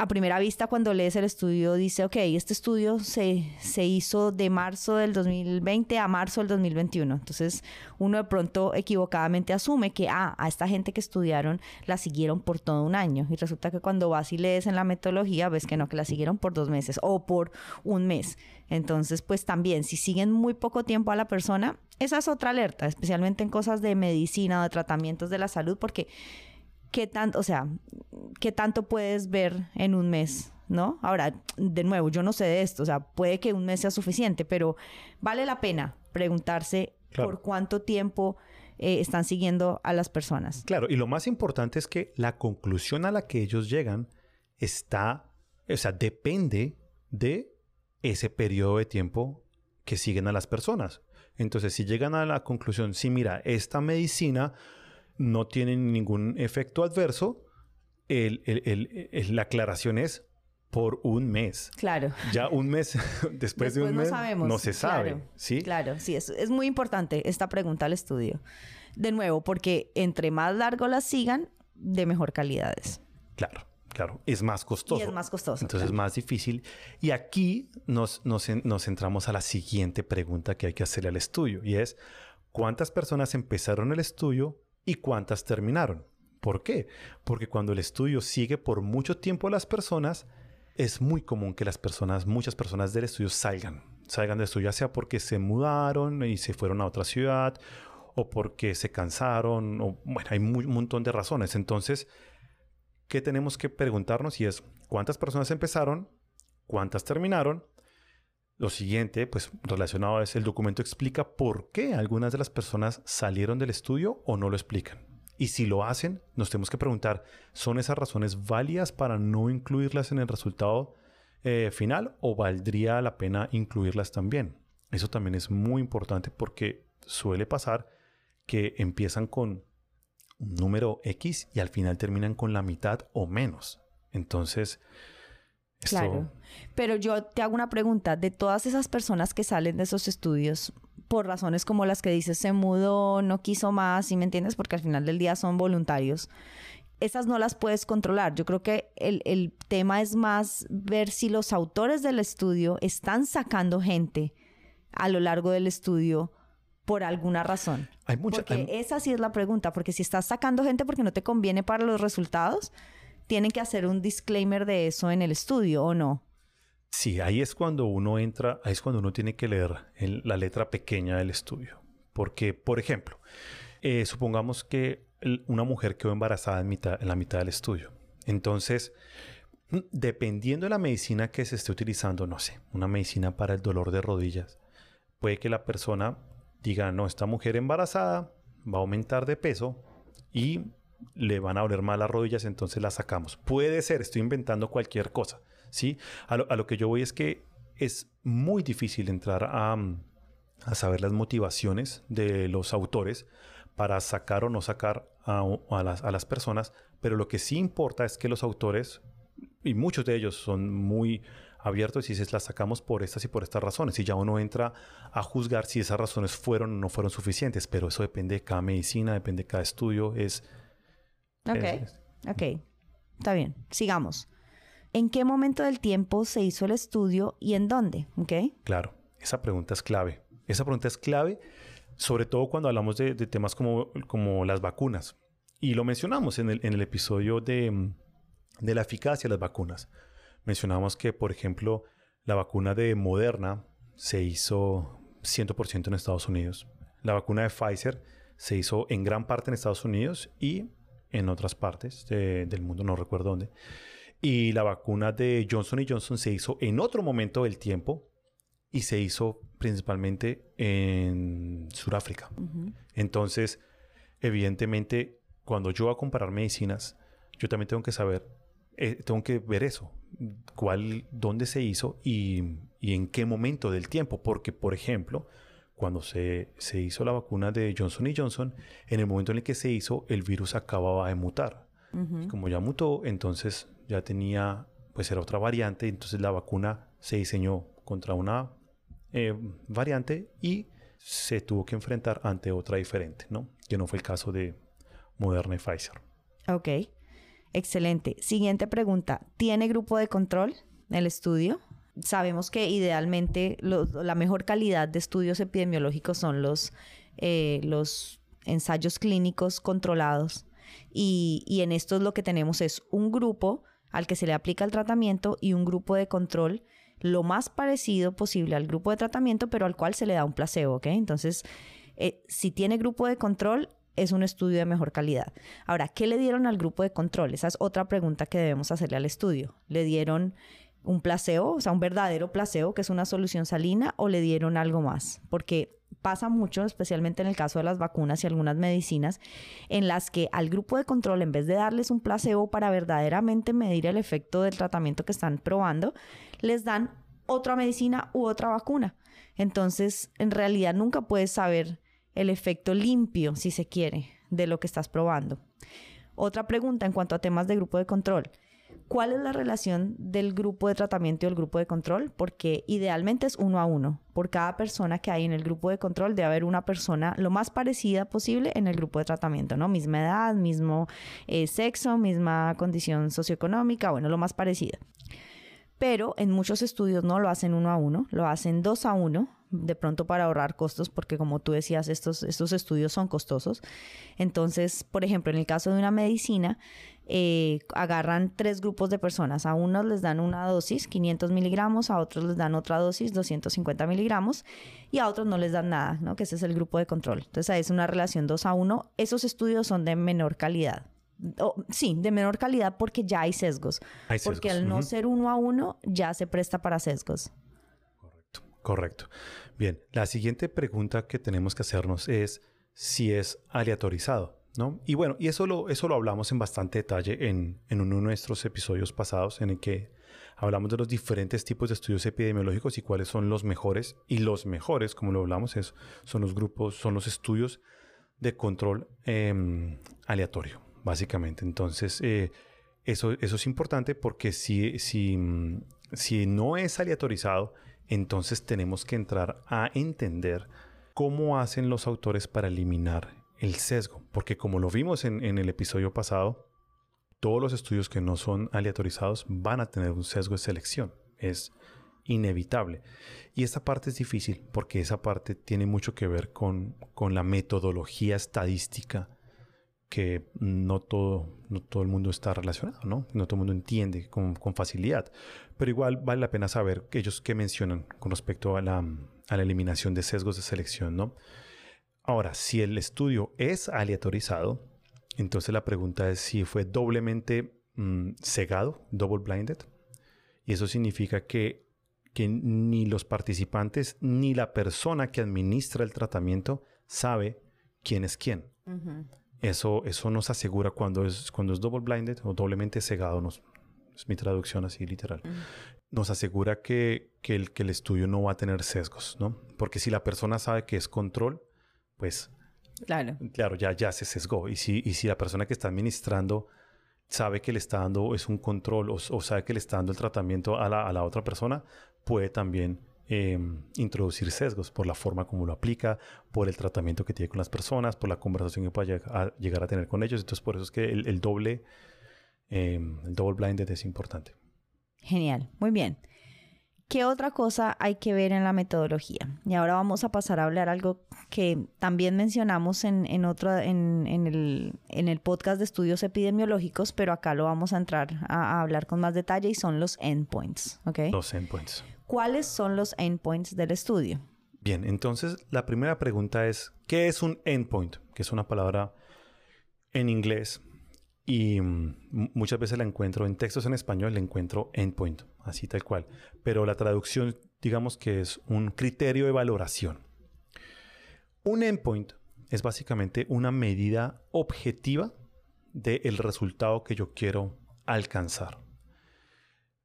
a primera vista cuando lees el estudio dice, ok, este estudio se, se, hizo de marzo del 2020 a marzo del 2021. Entonces uno de pronto equivocadamente asume que, ah, a esta gente que estudiaron la siguieron por todo un año. Y resulta que cuando vas y lees en la metodología ves que no, que la siguieron por dos meses o por un mes. Entonces, pues también, si siguen muy poco tiempo a la persona, esa es otra alerta, especialmente en cosas de medicina o de tratamientos de la salud, porque qué tanto, o sea, qué tanto puedes ver en un mes, ¿no? Ahora, de nuevo, yo no sé de esto, o sea, puede que un mes sea suficiente, pero vale la pena preguntarse por cuánto tiempo eh, están siguiendo a las personas. Claro, y lo más importante es que la conclusión a la que ellos llegan está, o sea, depende de ese periodo de tiempo que siguen a las personas. Entonces, si llegan a la conclusión, sí, mira, esta medicina no tienen ningún efecto adverso, la aclaración es por un mes. Claro. Ya un mes, después, de un mes, no, se sabe. Claro, ¿sí? Claro, sí, es, es muy importante esta pregunta al estudio. De nuevo, porque entre más largo las sigan, de mejor calidad es. Claro. Claro, es más costoso. Y es más costoso. Entonces es más difícil. Y aquí nos, nos, nos centramos a la siguiente pregunta que hay que hacerle al estudio. Y es, ¿cuántas personas empezaron el estudio y cuántas terminaron. ¿Por qué? Porque cuando el estudio sigue por mucho tiempo a las personas, es muy común que las personas, muchas personas del estudio salgan. Salgan del estudio ya sea porque se mudaron y se fueron a otra ciudad o porque se cansaron o bueno, hay un montón de razones. Entonces, ¿qué tenemos que preguntarnos? Y es, ¿cuántas personas empezaron? ¿Cuántas terminaron? Lo siguiente, pues relacionado es el documento explica por qué algunas de las personas salieron del estudio o no lo explican. Y si lo hacen, nos tenemos que preguntar, ¿son esas razones válidas para no incluirlas en el resultado eh, final o valdría la pena incluirlas también? Eso también es muy importante porque suele pasar que empiezan con un número X y al final terminan con la mitad o menos. Entonces, Claro. Pero yo te hago una pregunta. De todas esas personas que salen de esos estudios, por razones como las que dices, se mudó, no quiso más, ¿sí me entiendes? Porque al final del día son voluntarios. Esas no las puedes controlar. Yo creo que el, el tema es más ver si los autores del estudio están sacando gente a lo largo del estudio por alguna razón. Hay mucha, porque esa sí es la pregunta, porque si estás sacando gente porque no te conviene para los resultados, tienen que hacer un disclaimer de eso en el estudio o no. Sí, ahí es cuando uno entra, ahí es cuando uno tiene que leer la letra pequeña del estudio. Porque, por ejemplo, eh, supongamos que una mujer quedó embarazada en, mitad, en la mitad del estudio. Entonces, mm, dependiendo de la medicina que se esté utilizando, no sé, una medicina para el dolor de rodillas, puede que la persona diga, no, esta mujer embarazada va a aumentar de peso y le van a doler mal las rodillas, entonces la sacamos. Puede ser, estoy inventando cualquier cosa, ¿sí? A lo, que yo voy es que es muy difícil entrar a, a, saber las motivaciones de los autores para sacar o no sacar a, a, las, a las personas, pero lo que sí importa es que los autores, y muchos de ellos son muy abiertos y se las sacamos por estas y por estas razones. Y ya uno entra a juzgar si esas razones fueron o no fueron suficientes, pero eso depende de cada medicina, depende de cada estudio, es Ok, ok. Está bien. Sigamos. ¿En qué momento del tiempo se hizo el estudio y en dónde? ¿Ok? Claro, esa pregunta es clave. Esa pregunta es clave, sobre todo cuando hablamos de, temas como, como, las vacunas. Y lo mencionamos en el, en el episodio de, de, la eficacia de las vacunas. Mencionamos que, por ejemplo, la vacuna de Moderna se hizo 100% en Estados Unidos. La vacuna de Pfizer se hizo en gran parte en Estados Unidos y en otras partes del mundo, no recuerdo dónde. Y la vacuna de Johnson Johnson se hizo en otro momento del tiempo y se hizo principalmente en Sudáfrica. Entonces, evidentemente, cuando yo voy a comparar medicinas, yo también tengo que saber, eh, tengo que ver eso, cuál, dónde se hizo y, y en qué momento del tiempo. Porque, por ejemplo, cuando se, hizo la vacuna de Johnson Johnson, en el momento en el que se hizo, el virus acababa de mutar. Como ya mutó, entonces ya tenía, pues era otra variante, entonces la vacuna se diseñó contra una eh, variante y se tuvo que enfrentar ante otra diferente, ¿no? Que no fue el caso de Moderna y Pfizer. Ok, excelente. Siguiente pregunta. ¿Tiene grupo de control el estudio? Sabemos que idealmente la mejor calidad de estudios epidemiológicos son los, eh, los ensayos clínicos controlados y, y en estos lo que tenemos es un grupo al que se le aplica el tratamiento y un grupo de control lo más parecido posible al grupo de tratamiento, pero al cual se le da un placebo, ¿ok? Entonces, eh, si tiene grupo de control, es un estudio de mejor calidad. Ahora, ¿qué le dieron al grupo de control? Esa es otra pregunta que debemos hacerle al estudio. ¿Le dieron un placebo, o sea, un verdadero placebo, que es una solución salina, o le dieron algo más? Porque pasa mucho, especialmente en el caso de las vacunas y algunas medicinas, en las que al grupo de control, en vez de darles un placebo para verdaderamente medir el efecto del tratamiento que están probando, les dan otra medicina u otra vacuna. Entonces, en realidad nunca puedes saber el efecto limpio, si se quiere, de lo que estás probando. Otra pregunta en cuanto a temas de grupo de control. ¿Cuál es la relación del grupo de tratamiento y el grupo de control? Porque idealmente es uno a uno. Por cada persona que hay en el grupo de control debe haber una persona lo más parecida posible en el grupo de tratamiento, ¿no? Misma edad, mismo eh, sexo, misma condición socioeconómica, bueno, lo más parecida. Pero en muchos estudios no lo hacen uno a uno, lo hacen dos a uno, de pronto para ahorrar costos, porque como tú decías, estos, estos estudios son costosos. Entonces, por ejemplo, en el caso de una medicina, eh, agarran tres grupos de personas. A unos les dan una dosis, 500 miligramos, a otros les dan otra dosis, 250 miligramos, y a otros no les dan nada, ¿no? Que ese es el grupo de control. Entonces, ahí es una relación 2 a 1. Esos estudios son de menor calidad. sí, de menor calidad porque ya hay sesgos. porque al no ser uno a uno, ya se presta para sesgos. Correcto. Correcto. Bien, la siguiente pregunta que tenemos que hacernos es si es aleatorizado. ¿No? Y bueno, y eso lo, eso lo hablamos en bastante detalle en, en uno de nuestros episodios pasados en el que hablamos de los diferentes tipos de estudios epidemiológicos y cuáles son los mejores. Y los mejores, como lo hablamos, es, son los grupos, son los estudios de control em, aleatorio, básicamente. Entonces, eh, eso, eso es importante porque si, si, si no es aleatorizado, entonces tenemos que entrar a entender cómo hacen los autores para eliminar el sesgo. Porque como lo vimos en, el episodio pasado, todos los estudios que no son aleatorizados van a tener un sesgo de selección. Es inevitable. Y esta parte es difícil porque esa parte tiene mucho que ver con, con la metodología estadística que no todo, todo el mundo está relacionado, ¿no? No todo el mundo entiende con, con facilidad. Pero igual vale la pena saber que ellos qué mencionan con respecto a la, a la eliminación de sesgos de selección, ¿no? Ahora, si el estudio es aleatorizado, entonces la pregunta es si fue doblemente mm, cegado, double blinded. Y eso significa que, que ni los participantes ni la persona que administra el tratamiento sabe quién es quién. eso, eso nos asegura cuando es, cuando es double blinded o doblemente cegado, nos, es mi traducción así literal, nos asegura que, que, el, que el estudio no va a tener sesgos, ¿no? Porque si la persona sabe que es control, pues Claro. Claro, ya, ya se sesgó. Y si, y si la persona que está administrando sabe que le está dando es un control o, sabe que le está dando el tratamiento a la, a la otra persona, puede también em, introducir sesgos por la forma como lo aplica, por el tratamiento que tiene con las personas, por la conversación que pueda llegar a, tener con ellos. Entonces, por eso es que el, el doble, em, el double blinded es importante. Genial, muy bien. ¿Qué otra cosa hay que ver en la metodología? Y ahora vamos a pasar a hablar algo que también mencionamos en, en, otro, en, en, el, en el podcast de estudios epidemiológicos, pero acá lo vamos a entrar a, a hablar con más detalle y son los endpoints. ¿okay? Los endpoints. ¿Cuáles son los endpoints del estudio? Bien, entonces la primera pregunta es, ¿qué es un endpoint? Que es una palabra en inglés y mm, muchas veces la encuentro en textos en español, la encuentro endpoint, así tal cual. Pero la traducción, digamos que es un criterio de valoración. Un endpoint es básicamente una medida objetiva del resultado que yo quiero alcanzar.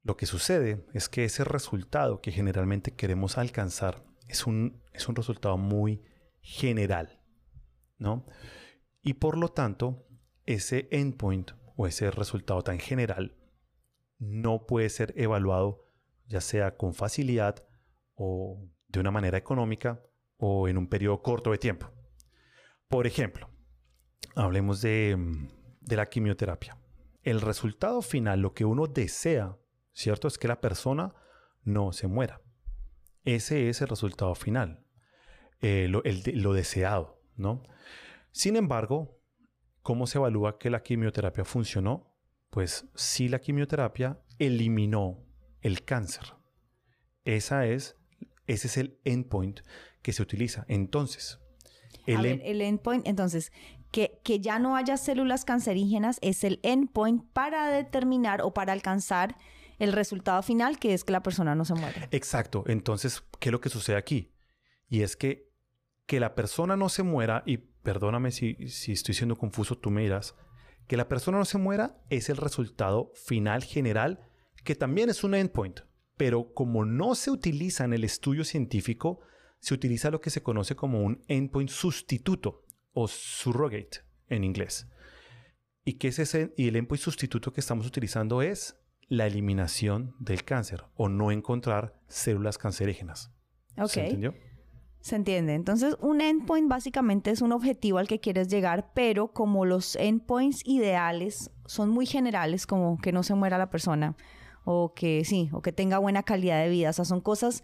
Lo que sucede es que ese resultado que generalmente queremos alcanzar es un, es un resultado muy general, ¿no? Y por lo tanto, ese endpoint o ese resultado tan general no puede ser evaluado ya sea con facilidad o de una manera económica o en un periodo corto de tiempo. Por ejemplo, hablemos de, de la quimioterapia. El resultado final, lo que uno desea, ¿cierto? Es que la persona no se muera. Ese es el resultado final, eh, lo, lo deseado, ¿no? Sin embargo, ¿Cómo se evalúa que la quimioterapia funcionó? Pues si la quimioterapia eliminó el cáncer. Esa es, ese es el endpoint que se utiliza. Entonces, el, el endpoint, entonces, que, que, ya no haya células cancerígenas es el endpoint para determinar o para alcanzar el resultado final, que es que la persona no se muere. Exacto. Entonces, ¿qué es lo que sucede aquí? Y es que que la persona no se muera y perdóname si, estoy siendo confuso, tú me dirás, que la persona no se muera es el resultado final general, que también es un endpoint, pero como no se utiliza en el estudio científico, se utiliza lo que se conoce como un endpoint sustituto o surrogate en inglés. ¿Y qué es ese? Y el endpoint sustituto que estamos utilizando es la eliminación del cáncer o no encontrar células cancerígenas. ¿Se entendió? Se entiende. Entonces, un endpoint básicamente es un objetivo al que quieres llegar, pero como los endpoints ideales son muy generales, como que no se muera la persona o que sí, o que tenga buena calidad de vida, o sea, son cosas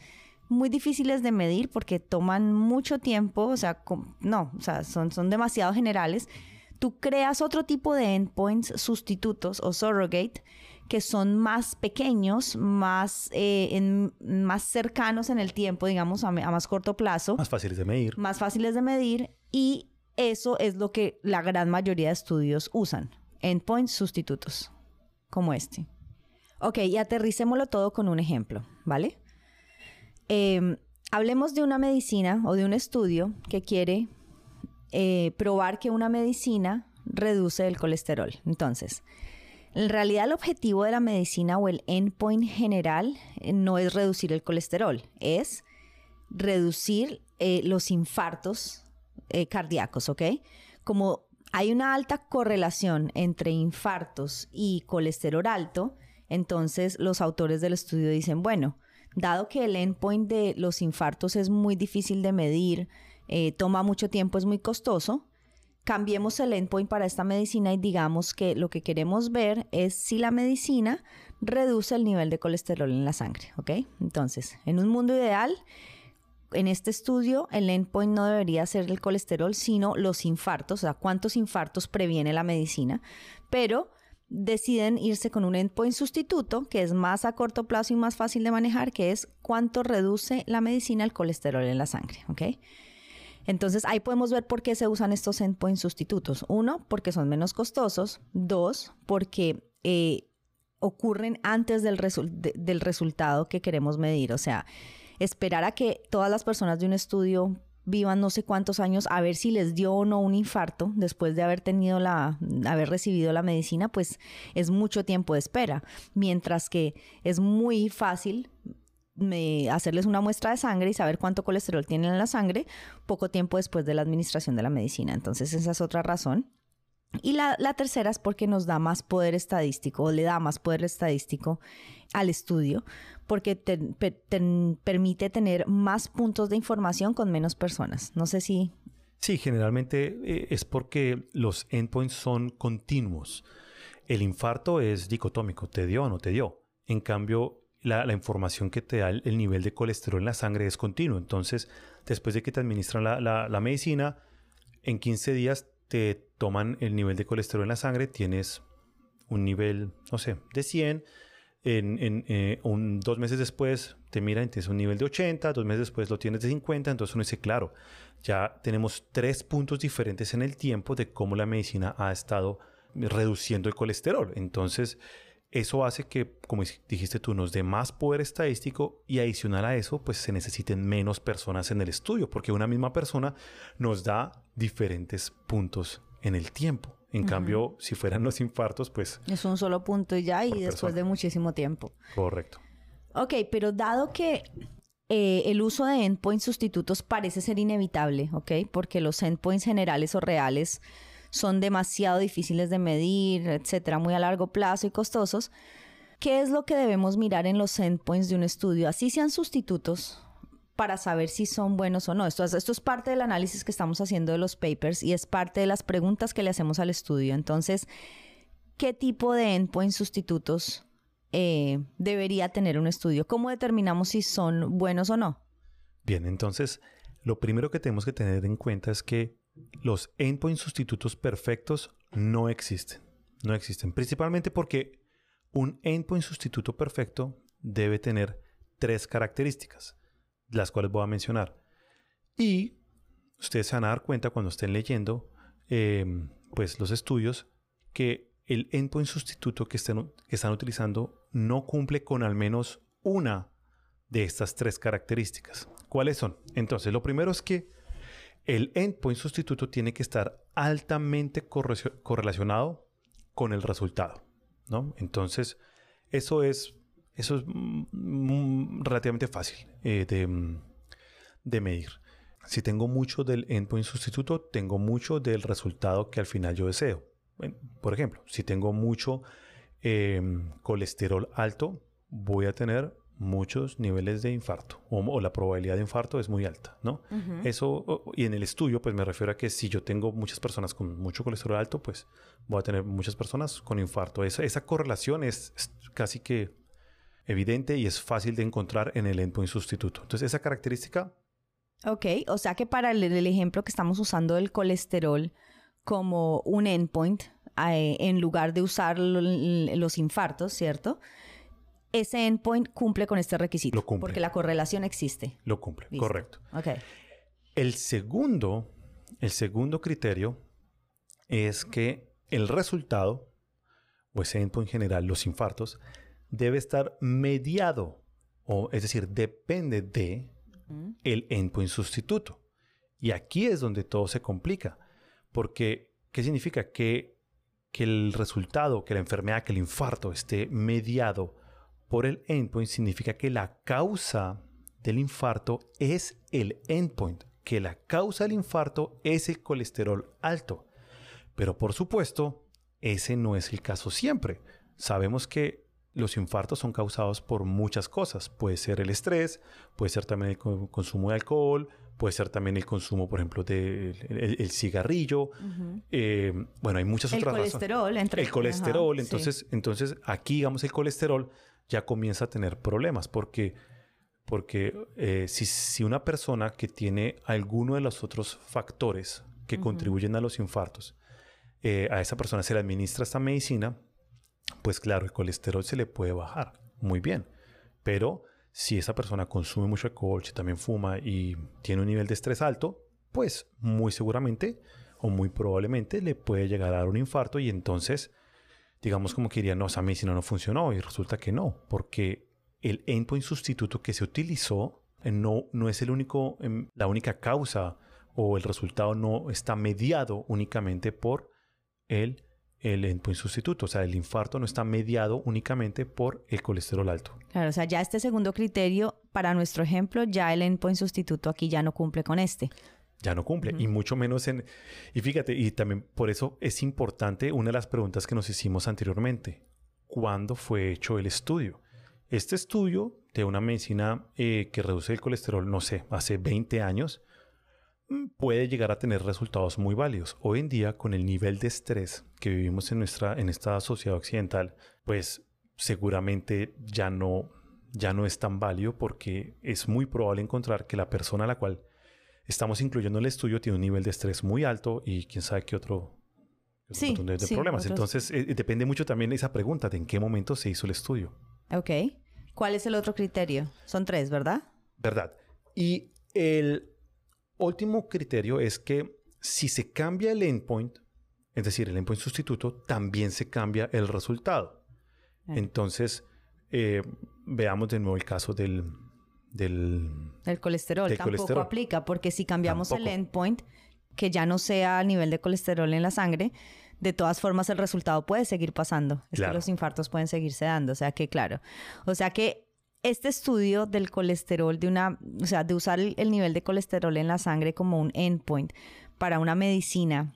muy difíciles de medir porque toman mucho tiempo, o sea, no, o sea, son, son demasiado generales. Tú creas otro tipo de endpoints sustitutos o surrogate que son más pequeños, más, eh, en, más cercanos en el tiempo, digamos, a, más corto plazo. Más fáciles de medir. Más fáciles de medir y eso es lo que la gran mayoría de estudios usan. Endpoints sustitutos, como este. Ok, y aterricémoslo todo con un ejemplo, ¿vale? Em, hablemos de una medicina o de un estudio que quiere eh, probar que una medicina reduce el colesterol. Entonces, en realidad el objetivo de la medicina o el endpoint general eh, no es reducir el colesterol, es reducir eh, los infartos cardíacos, ¿ok? Como hay una alta correlación entre infartos y colesterol alto, entonces los autores del estudio dicen, bueno, dado que el endpoint de los infartos es muy difícil de medir, eh, toma mucho tiempo, es muy costoso, cambiemos el endpoint para esta medicina y digamos que lo que queremos ver es si la medicina reduce el nivel de colesterol en la sangre, ¿ok? Entonces, en un mundo ideal, en este estudio, el endpoint no debería ser el colesterol, sino los infartos, o sea, cuántos infartos previene la medicina, pero deciden irse con un endpoint sustituto que es más a corto plazo y más fácil de manejar, que es cuánto reduce la medicina el colesterol en la sangre, ¿ok? Entonces ahí podemos ver por qué se usan estos endpoints sustitutos. Uno, porque son menos costosos. Dos, porque eh, ocurren antes del, del resultado que queremos medir. O sea, esperar a que todas las personas de un estudio vivan no sé cuántos años a ver si les dio o no un infarto después de haber tenido la haber recibido la medicina, pues es mucho tiempo de espera, mientras que es muy fácil hacerles una muestra de sangre y saber cuánto colesterol tienen en la sangre poco tiempo después de la administración de la medicina. Entonces esa es otra razón. Y la, tercera es porque nos da más poder estadístico o le da más poder estadístico al estudio porque te, permite tener más puntos de información con menos personas. No sé si... Sí, generalmente eh, es porque los endpoints son continuos. El infarto es dicotómico, te dio o no te dio. En cambio, la, información que te da el, nivel de colesterol en la sangre es continuo. Entonces, después de que te administran la, medicina, en 15 días te toman el nivel de colesterol en la sangre, tienes un nivel, no sé, de 100. En, eh, un, dos meses después te miran y tienes un nivel de 80, dos meses después lo tienes de 50, entonces uno dice, claro, ya tenemos tres puntos diferentes en el tiempo de cómo la medicina ha estado reduciendo el colesterol. Entonces, eso hace que, como dijiste tú, nos dé más poder estadístico y adicional a eso, pues se necesiten menos personas en el estudio, porque una misma persona nos da diferentes puntos en el tiempo. En cambio, si fueran los infartos, pues... Es un solo punto y ya, y después de muchísimo tiempo. Correcto. Ok, pero dado que eh, el uso de endpoints sustitutos parece ser inevitable, ¿ok? Porque los endpoints generales o reales son demasiado difíciles de medir, etcétera, muy a largo plazo y costosos. ¿Qué es lo que debemos mirar en los endpoints de un estudio? Así sean sustitutos para saber si son buenos o no. Esto, es parte del análisis que estamos haciendo de los papers y es parte de las preguntas que le hacemos al estudio. Entonces, ¿qué tipo de endpoints sustitutos eh, debería tener un estudio? ¿Cómo determinamos si son buenos o no? Bien, entonces, lo primero que tenemos que tener en cuenta es que los endpoint sustitutos perfectos no existen. No existen. Principalmente porque un endpoint sustituto perfecto debe tener tres características, las cuales voy a mencionar. Y ustedes se van a dar cuenta cuando estén leyendo em, pues los estudios que el endpoint sustituto que, que están utilizando no cumple con al menos una de estas tres características. ¿Cuáles son? Entonces, lo primero es que el endpoint sustituto tiene que estar altamente correlacionado con el resultado, ¿no? Entonces, eso es, eso es mm, mm, relativamente fácil eh, mm, de, medir. Si tengo mucho del endpoint sustituto, tengo mucho del resultado que al final yo deseo. Por ejemplo, si tengo mucho em, colesterol alto, voy a tener muchos niveles de infarto o, la probabilidad de infarto es muy alta, ¿no? Eso, y en el estudio, pues me refiero a que si yo tengo muchas personas con mucho colesterol alto, pues voy a tener muchas personas con infarto. Esa, esa correlación es, casi que evidente y es fácil de encontrar en el endpoint sustituto. Entonces, esa característica... Ok, o sea que para el, el ejemplo que estamos usando del colesterol como un endpoint, eh, en lugar de usar los infartos, ¿cierto? Ese endpoint cumple con este requisito. Lo cumple. Porque la correlación existe. Lo cumple, correcto. El segundo, el segundo criterio es que el resultado, o ese endpoint general, los infartos, debe estar mediado, o es decir, depende de el endpoint sustituto. Y aquí es donde todo se complica, porque ¿qué significa? Que, que el resultado, que la enfermedad, que el infarto esté mediado por el endpoint significa que la causa del infarto es el endpoint, que la causa del infarto es el colesterol alto. Pero por supuesto, ese no es el caso siempre. Sabemos que los infartos son causados por muchas cosas. Puede ser el estrés, puede ser también el consumo de alcohol, puede ser también el consumo, por ejemplo, del de el, cigarrillo. Eh, bueno, hay muchas otras colesterol, Entre... El colesterol. entonces, entonces, aquí, digamos, el colesterol ya comienza a tener problemas porque, porque eh, si, si, una persona que tiene alguno de los otros factores que contribuyen a los infartos, eh, a esa persona se le administra esta medicina, pues claro, el colesterol se le puede bajar muy bien. Pero si esa persona consume mucho alcohol, si también fuma y tiene un nivel de estrés alto, pues muy seguramente o muy probablemente le puede llegar a dar un infarto y entonces digamos como que diría, no, esa medicina no funcionó y resulta que no, porque el endpoint sustituto que se utilizó eh, no, no es el único, em, la única causa o el resultado no está mediado únicamente por el, el endpoint sustituto. O sea, el infarto no está mediado únicamente por el colesterol alto. Claro, o sea, ya este segundo criterio, para nuestro ejemplo, ya el endpoint sustituto aquí ya no cumple con este ya no cumple. Y mucho menos en... Y fíjate, y también por eso es importante una de las preguntas que nos hicimos anteriormente. ¿Cuándo fue hecho el estudio? Este estudio de una medicina eh, que reduce el colesterol, no sé, hace 20 años, mm, puede llegar a tener resultados muy válidos. Hoy en día, con el nivel de estrés que vivimos en, nuestra, en esta sociedad occidental, pues seguramente ya no, ya no es tan válido porque es muy probable encontrar que la persona a la cual estamos incluyendo el estudio tiene un nivel de estrés muy alto y quién sabe qué otro sí, de, problemas. Entonces, eh, depende mucho también de esa pregunta de en qué momento se hizo el estudio. Ok. ¿Cuál es el otro criterio? Son tres, ¿verdad? Verdad. Y el último criterio es que si se cambia el endpoint, es decir, el endpoint sustituto, también se cambia el resultado. Entonces, eh, veamos de nuevo el caso del, del, el colesterol. tampoco aplica porque si cambiamos el endpoint, que ya no sea el nivel de colesterol en la sangre, de todas formas el resultado puede seguir pasando. Es que los infartos pueden seguirse dando. O sea que, claro. O sea que este estudio del colesterol, de una, o sea, de usar el, nivel de colesterol en la sangre como un endpoint para una medicina,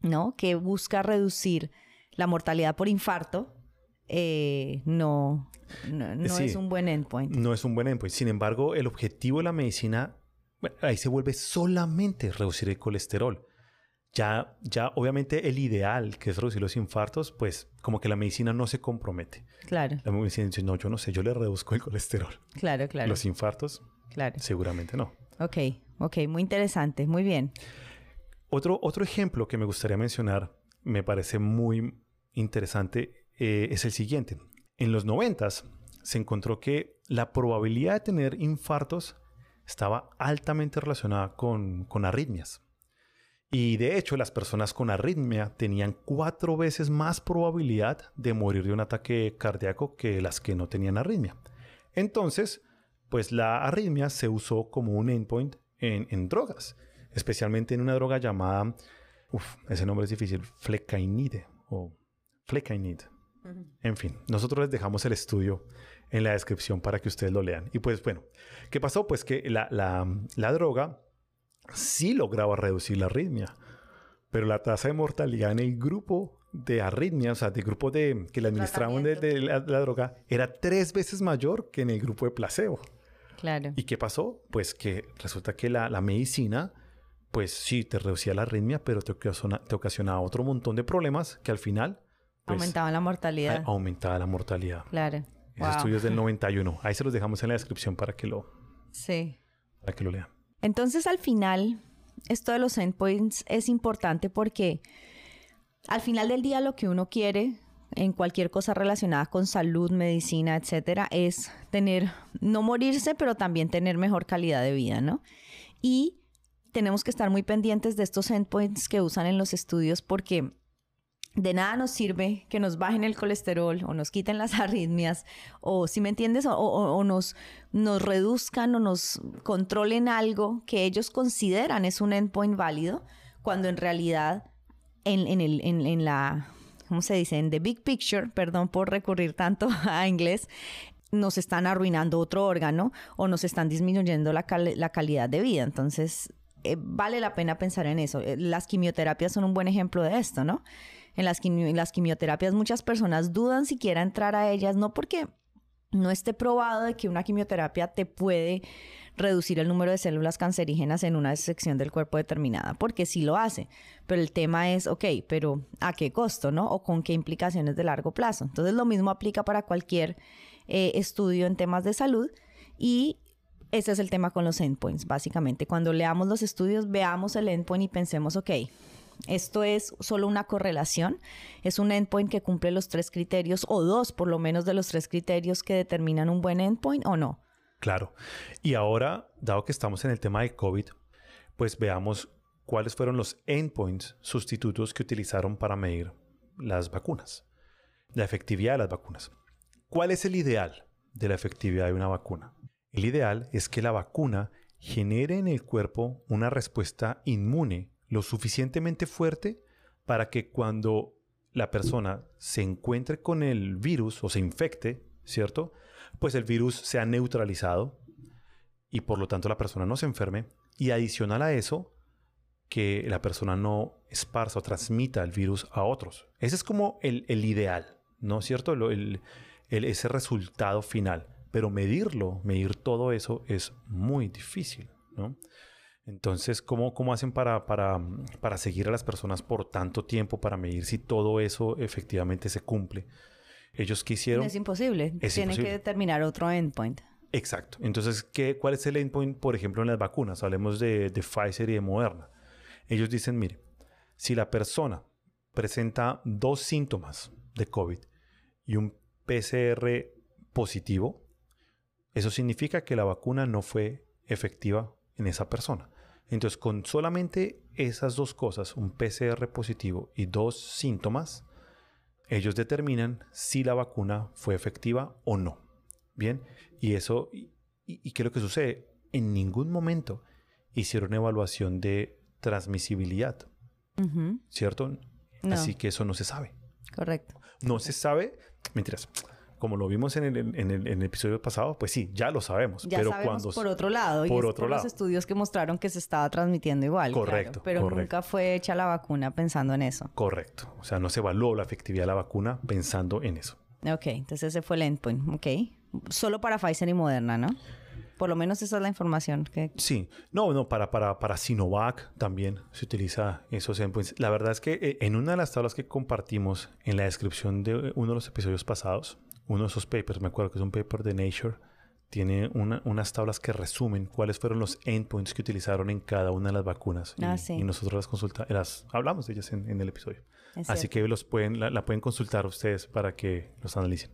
¿no? Que busca reducir la mortalidad por infarto, eh, no, no, es un buen endpoint. No es un buen endpoint. Sin embargo, el objetivo de la medicina, ahí se vuelve solamente reducir el colesterol. Ya, ya, obviamente, el ideal, que es reducir los infartos, pues como que la medicina no se compromete. Claro. La medicina dice, no, yo no sé, yo le reduzco el colesterol. Claro, claro. Los infartos, claro. seguramente no. Ok, ok, muy interesante, muy bien. Otro, otro ejemplo que me gustaría mencionar, me parece muy interesante, eh, es el siguiente. En los 90 se encontró que la probabilidad de tener infartos estaba altamente relacionada con, con arritmias. Y de hecho, las personas con arritmia tenían cuatro veces más probabilidad de morir de un ataque cardíaco que las que no tenían arritmia. Entonces, pues la arritmia se usó como un endpoint en, en drogas, especialmente en una droga llamada, uff, ese nombre es difícil, flecainide o flecainide. En fin, nosotros les dejamos el estudio en la descripción para que ustedes lo lean. Y pues bueno, ¿qué pasó? Pues que la, la, droga sí lograba reducir la arritmia, pero la tasa de mortalidad en el grupo de arritmia, o sea, del grupo de, que le administraban de, la, droga, era tres veces mayor que en el grupo de placebo. Claro. ¿Y qué pasó? Pues que resulta que la, medicina, pues sí, te reducía la arritmia, pero te, te ocasionaba otro montón de problemas que al final pues, aumentaba la mortalidad. Aumentaba la mortalidad. Claro. Ese estudio es del 91. Ahí se los dejamos en la descripción para que lo, sí. para que lo lean. Entonces, al final, esto de los endpoints es importante porque al final del día lo que uno quiere en cualquier cosa relacionada con salud, medicina, etcétera, es tener, no morirse, pero también tener mejor calidad de vida, ¿no? Y tenemos que estar muy pendientes de estos endpoints que usan en los estudios porque de nada nos sirve que nos bajen el colesterol o nos quiten las arritmias o, si me entiendes, o, nos, nos reduzcan o nos controlen algo que ellos consideran es un endpoint válido, cuando en realidad en, en, el, en la, ¿cómo se dice? En the big picture, perdón por recurrir tanto a inglés, nos están arruinando otro órgano o nos están disminuyendo la, la calidad de vida. Entonces, eh, vale la pena pensar en eso. Eh, las quimioterapias son un buen ejemplo de esto, ¿no? En las, las quimioterapias muchas personas dudan siquiera entrar a ellas, no porque no esté probado de que una quimioterapia te puede reducir el número de células cancerígenas en una sección del cuerpo determinada, porque sí lo hace. Pero el tema es, ok, pero ¿a qué costo, no? O con qué implicaciones de largo plazo. Entonces lo mismo aplica para cualquier eh, estudio en temas de salud y ese es el tema con los endpoints, básicamente. Cuando leamos los estudios, veamos el endpoint y pensemos, ok, esto es solo una correlación, es un endpoint que cumple los tres criterios o dos por lo menos de los tres criterios que determinan un buen endpoint o no. Claro. Y ahora, dado que estamos en el tema de COVID, pues veamos cuáles fueron los endpoints sustitutos que utilizaron para medir las vacunas, la efectividad de las vacunas. ¿Cuál es el ideal de la efectividad de una vacuna? El ideal es que la vacuna genere en el cuerpo una respuesta inmune lo suficientemente fuerte para que cuando la persona se encuentre con el virus o se infecte, ¿cierto? Pues el virus sea neutralizado y por lo tanto la persona no se enferme. Y adicional a eso, que la persona no esparza o transmita el virus a otros. Ese es como el, ideal, ¿no es cierto? ese resultado final. Pero medirlo, medir todo eso es muy difícil, ¿no? Entonces, ¿cómo, cómo hacen para, para, para, seguir a las personas por tanto tiempo, para medir si todo eso efectivamente se cumple? Ellos quisieron... Es imposible. Tienen que determinar otro endpoint. Exacto. Entonces, ¿qué, ¿cuál es el endpoint, por ejemplo, en las vacunas? Hablemos de, de Pfizer y de Moderna. Ellos dicen, mire, si la persona presenta dos síntomas de COVID y un PCR positivo, eso significa que la vacuna no fue efectiva en esa persona. Entonces, con solamente esas dos cosas, un PCR positivo y dos síntomas, ellos determinan si la vacuna fue efectiva o no. Bien, y eso, y, qué es lo que sucede, en ningún momento hicieron evaluación de transmisibilidad, ¿cierto? Así que eso no se sabe. Correcto. No se sabe, mentiras, como lo vimos en el, en el, episodio pasado, pues sí, ya lo sabemos. Ya pero sabemos por otro lado. Por y otro lado. los estudios que mostraron que se estaba transmitiendo igual. Correcto. pero nunca fue hecha la vacuna pensando en eso. Correcto. O sea, no se evaluó la efectividad de la vacuna pensando en eso. Ok, entonces ese fue el endpoint. Ok. Solo para Pfizer y Moderna, ¿no? Por lo menos esa es la información que... Sí. No, no, para, para, para Sinovac también se utiliza esos endpoints. La verdad es que eh, en una de las tablas que compartimos en la descripción de uno de los episodios pasados, uno de esos papers, me acuerdo que es un paper de Nature, tiene unas tablas que resumen cuáles fueron los endpoints que utilizaron en cada una de las vacunas. Ah, y, sí. y nosotros las consultamos, hablamos de ellas en, el episodio. Así que los pueden, la, pueden consultar ustedes para que los analicen.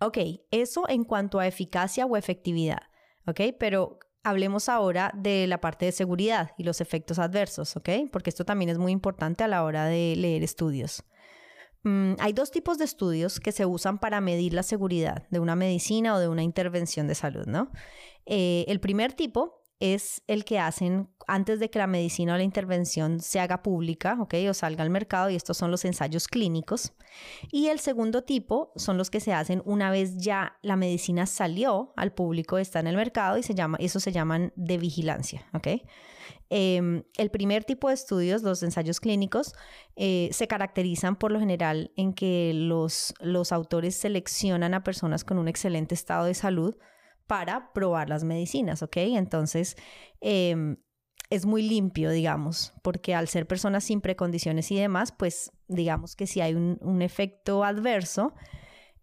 Ok, eso en cuanto a eficacia o efectividad. Ok, pero hablemos ahora de la parte de seguridad y los efectos adversos, ¿ok? Porque esto también es muy importante a la hora de leer estudios. Mm, hay dos tipos de estudios que se usan para medir la seguridad de una medicina o de una intervención de salud, ¿no? Eh, el primer tipo es el que hacen antes de que la medicina o la intervención se haga pública, ¿ok? O salga al mercado y estos son los ensayos clínicos. Y el segundo tipo son los que se hacen una vez ya la medicina salió al público, está en el mercado y se llama, eso se llaman de vigilancia, ¿ok? Em, el primer tipo de estudios, los ensayos clínicos, eh, se caracterizan por lo general en que los, los autores seleccionan a personas con un excelente estado de salud para probar las medicinas, ¿ok? Entonces, em, es muy limpio, digamos, porque al ser personas sin precondiciones y demás, pues digamos que si hay un, efecto adverso,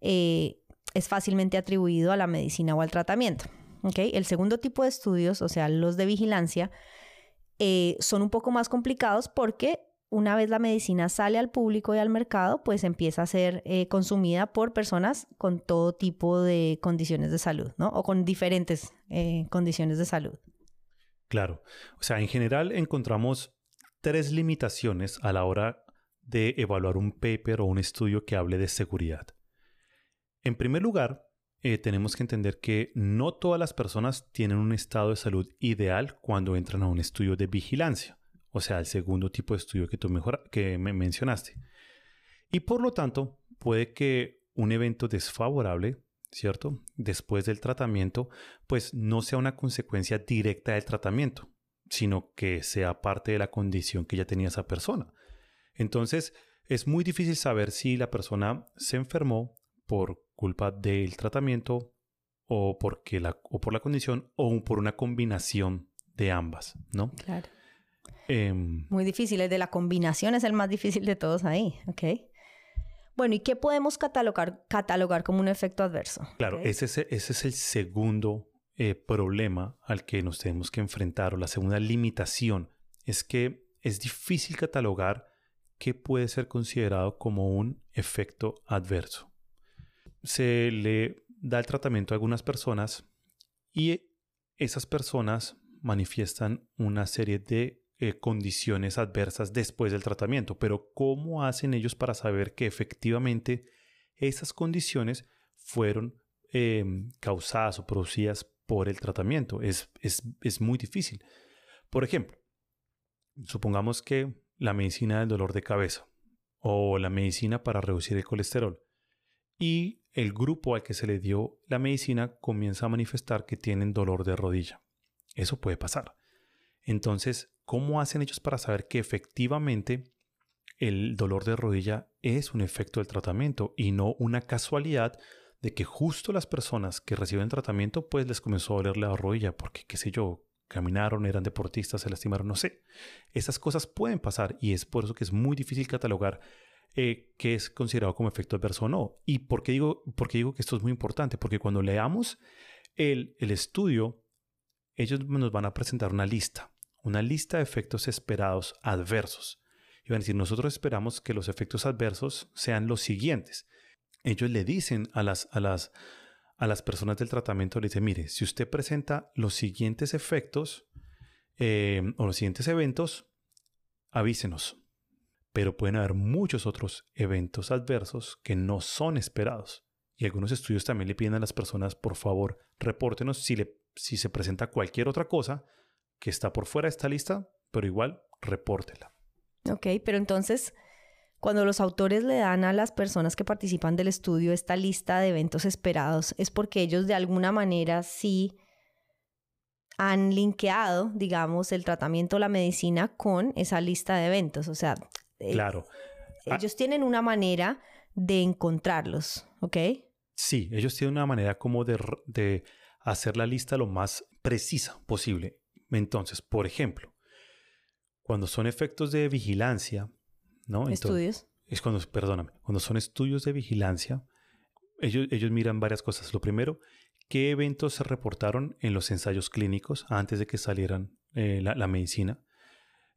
eh, es fácilmente atribuido a la medicina o al tratamiento. ¿ok? El segundo tipo de estudios, o sea, los de vigilancia, eh, son un poco más complicados porque una vez la medicina sale al público y al mercado, pues empieza a ser eh, consumida por personas con todo tipo de condiciones de salud, ¿no? O con diferentes eh, condiciones de salud. Claro. O sea, en general encontramos tres limitaciones a la hora de evaluar un paper o un estudio que hable de seguridad. En primer lugar, eh, tenemos que entender que no todas las personas tienen un estado de salud ideal cuando entran a un estudio de vigilancia, o sea, el segundo tipo de estudio que tú mejor, que me mencionaste. Y por lo tanto, puede que un evento desfavorable, ¿cierto? Después del tratamiento, pues no sea una consecuencia directa del tratamiento, sino que sea parte de la condición que ya tenía esa persona. Entonces, es muy difícil saber si la persona se enfermó por culpa del tratamiento o, porque la, o por la condición o por una combinación de ambas, ¿no? Claro. Em, Muy difícil. El de la combinación es el más difícil de todos ahí, ¿ok? Bueno, ¿y qué podemos catalogar, catalogar como un efecto adverso? Claro, ese, es, ese es el segundo eh, problema al que nos tenemos que enfrentar o la segunda limitación es que es difícil catalogar qué puede ser considerado como un efecto adverso se le da el tratamiento a algunas personas y esas personas manifiestan una serie de eh, condiciones adversas después del tratamiento. Pero ¿cómo hacen ellos para saber que efectivamente esas condiciones fueron em, causadas o producidas por el tratamiento? Es, es muy difícil. Por ejemplo, supongamos que la medicina del dolor de cabeza o la medicina para reducir el colesterol y el grupo al que se le dio la medicina comienza a manifestar que tienen dolor de rodilla. Eso puede pasar. Entonces, ¿cómo hacen ellos para saber que efectivamente el dolor de rodilla es un efecto del tratamiento y no una casualidad de que justo las personas que reciben tratamiento pues les comenzó a doler la rodilla porque, qué sé yo, caminaron, eran deportistas, se lastimaron, no sé. Esas cosas pueden pasar y es por eso que es muy difícil catalogar eh, que es considerado como efecto adverso o no. ¿Y por qué, digo, por digo que esto es muy importante? Porque cuando leamos el, el estudio, ellos nos van a presentar una lista, una lista de efectos esperados adversos. Y van a decir, nosotros esperamos que los efectos adversos sean los siguientes. Ellos le dicen a las, a las, a las personas del tratamiento, le dicen, mire, si usted presenta los siguientes efectos eh, o los siguientes eventos, avísenos pero pueden haber muchos otros eventos adversos que no son esperados. Y algunos estudios también le piden a las personas, por favor, repórtenos si, se presenta cualquier otra cosa que está por fuera de esta lista, pero igual repórtela. Ok, pero entonces, cuando los autores le dan a las personas que participan del estudio esta lista de eventos esperados, es porque ellos de alguna manera sí han linkeado, digamos, el tratamiento la medicina con esa lista de eventos. O sea, eh, claro. Ah. Ellos tienen una manera de encontrarlos, ¿ok? Sí, ellos tienen una manera como de, de hacer la lista lo más precisa posible. Entonces, por ejemplo, cuando son efectos de vigilancia, ¿no? Estudios. Es cuando, perdóname, cuando son estudios de vigilancia, ellos, ellos miran varias cosas. Lo primero, ¿qué eventos se reportaron en los ensayos clínicos antes de que salieran eh, la, medicina?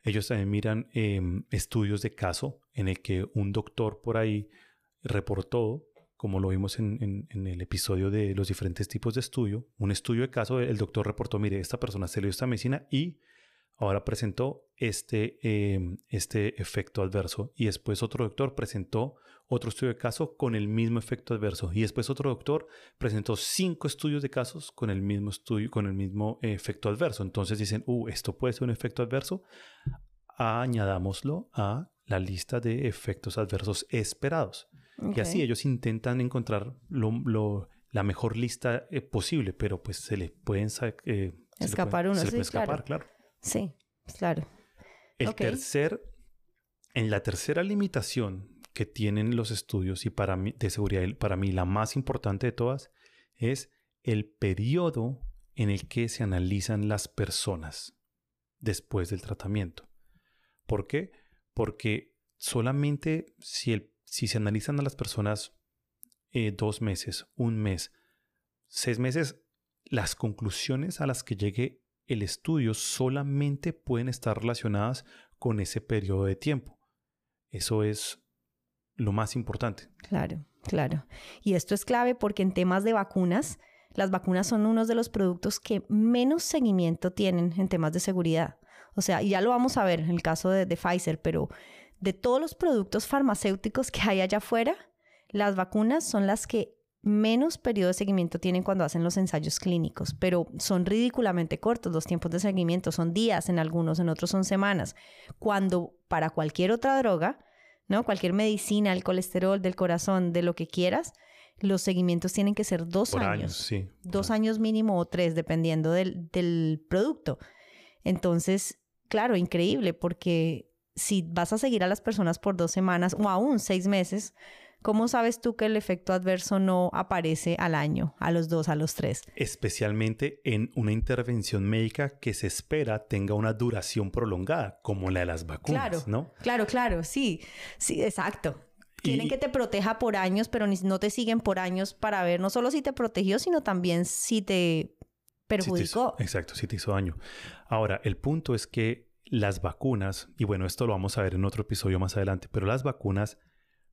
Ellos también miran em, estudios de caso en el que un doctor por ahí reportó, como lo vimos en, el episodio de los diferentes tipos de estudio, un estudio de caso, el doctor reportó, mire, esta persona se le dio esta medicina y ahora presentó este, em, este efecto adverso. Y después otro doctor presentó otro estudio de caso con el mismo efecto adverso. Y después otro doctor presentó cinco estudios de casos con el mismo estudio, con el mismo efecto adverso. Entonces dicen, uh, esto puede ser un efecto adverso. Añadámoslo a la lista de efectos adversos esperados. Y así ellos intentan encontrar lo, la mejor lista eh, posible, pero pues se le pueden eh, escapar uno, se puede escapar, claro. Sí, claro. El tercer, en la tercera limitación que tienen los estudios y para mí, de seguridad, para mí la más importante de todas, es el periodo en el que se analizan las personas después del tratamiento. ¿Por qué? Porque solamente si, el, si se analizan a las personas eh, dos meses, un mes, seis meses, las conclusiones a las que llegue el estudio solamente pueden estar relacionadas con ese periodo de tiempo. Eso es lo más importante. Claro, claro. Y esto es clave porque en temas de vacunas, las vacunas son uno de los productos que menos seguimiento tienen en temas de seguridad. O sea, ya lo vamos a ver en el caso de, Pfizer, pero de todos los productos farmacéuticos que hay allá afuera, las vacunas son las que menos periodo de seguimiento tienen cuando hacen los ensayos clínicos, pero son ridículamente cortos los tiempos de seguimiento, son días en algunos, en otros son semanas, cuando para cualquier otra droga, ¿no? Cualquier medicina, el colesterol, del corazón, de lo que quieras, los seguimientos tienen que ser dos años. sí. Dos años mínimo o tres, dependiendo del, del producto. Entonces, claro, increíble, porque si vas a seguir a las personas por dos semanas o aún seis meses, ¿Cómo sabes tú que el efecto adverso no aparece al año, a los dos, a los tres? Especialmente en una intervención médica que se espera tenga una duración prolongada, como la de las vacunas, claro, ¿no? Claro, claro, sí, sí, exacto. Quieren que te proteja por años, pero no te siguen por años para ver no solo si te protegió, sino también si te perjudicó. exacto, si te hizo daño. Ahora, el punto es que las vacunas, y bueno, esto lo vamos a ver en otro episodio más adelante, pero las vacunas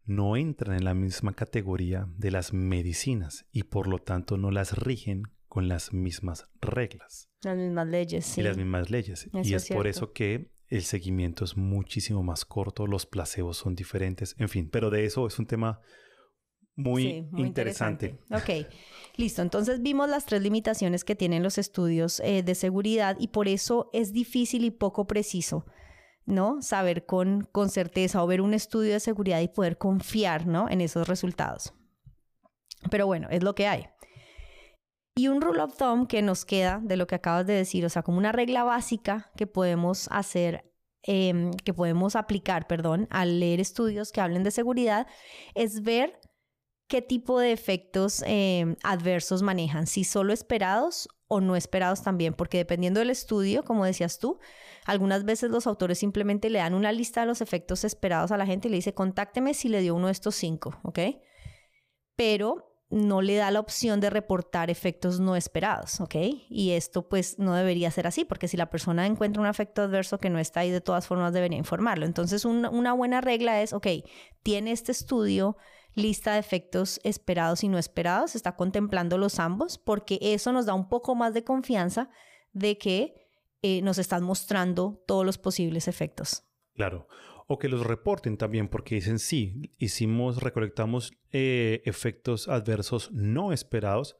no entran en la misma categoría de las medicinas y por lo tanto no las rigen con las mismas reglas. Las mismas leyes, sí. Y las mismas leyes. y es, por eso que el seguimiento es muchísimo más corto, los placebos son diferentes, en fin, pero de eso es un tema muy, interesante. Ok, listo. Entonces vimos las tres limitaciones que tienen los estudios eh, de seguridad y por eso es difícil y poco preciso ¿no? Saber con, con certeza o ver un estudio de seguridad y poder confiar, ¿no? En esos resultados. Pero bueno, es lo que hay. Y un rule of thumb que nos queda de lo que acabas de decir, o sea, como una regla básica que podemos hacer, em, que podemos aplicar, perdón, al leer estudios que hablen de seguridad, es ver qué tipo de efectos em, adversos manejan, si solo esperados o no esperados también, porque dependiendo del estudio, como decías tú, algunas veces los autores simplemente le dan una lista de los efectos esperados a la gente y le dice, contácteme si le dio uno de estos cinco, ¿ok? Pero no le da la opción de reportar efectos no esperados, ¿ok? Y esto pues no debería ser así, porque si la persona encuentra un efecto adverso que no está ahí, de todas formas debería informarlo. Entonces una buena regla es, ok, tiene este estudio lista de efectos esperados y no esperados, está contemplando los ambos, porque eso nos da un poco más de confianza de que eh, nos están mostrando todos los posibles efectos. Claro. O que los reporten también, porque dicen, sí, hicimos, recolectamos eh, efectos adversos no esperados,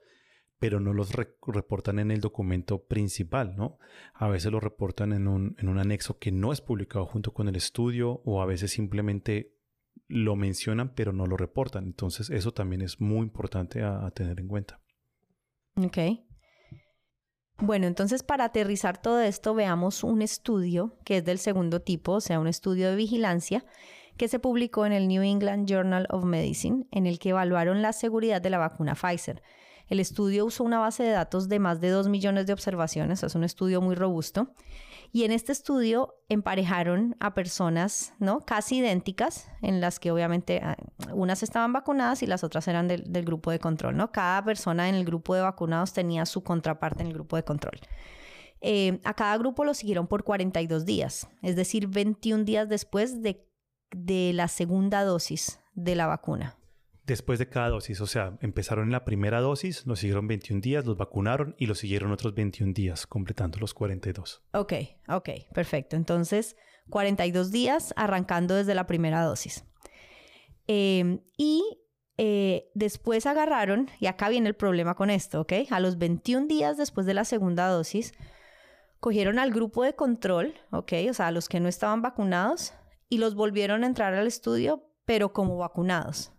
pero no los reportan en el documento principal, ¿no? A veces lo reportan en un, en un anexo que no es publicado junto con el estudio o a veces simplemente lo mencionan pero no lo reportan. Entonces eso también es muy importante a, a tener en cuenta. Ok. Bueno, entonces para aterrizar todo esto, veamos un estudio que es del segundo tipo, o sea, un estudio de vigilancia que se publicó en el New England Journal of Medicine, en el que evaluaron la seguridad de la vacuna Pfizer. El estudio usó una base de datos de más de 2 millones de observaciones, es un estudio muy robusto, y en este estudio emparejaron a personas, ¿no? Casi idénticas, en las que obviamente ah, unas estaban vacunadas y las otras eran del, grupo de control, ¿no? Cada persona en el grupo de vacunados tenía su contraparte en el grupo de control. Eh, a cada grupo lo siguieron por 42 días, es decir, 21 días después de, de la segunda dosis de la vacuna después de cada dosis. O sea, empezaron en la primera dosis, los siguieron 21 días, los vacunaron y los siguieron otros 21 días, completando los 42. Ok, ok, perfecto. Entonces, 42 días arrancando desde la primera dosis. Em, y eh, después agarraron, y acá viene el problema con esto, ¿ok? A los 21 días después de la segunda dosis, cogieron al grupo de control, ¿ok? O sea, a los que no estaban vacunados, y los volvieron a entrar al estudio, pero como vacunados.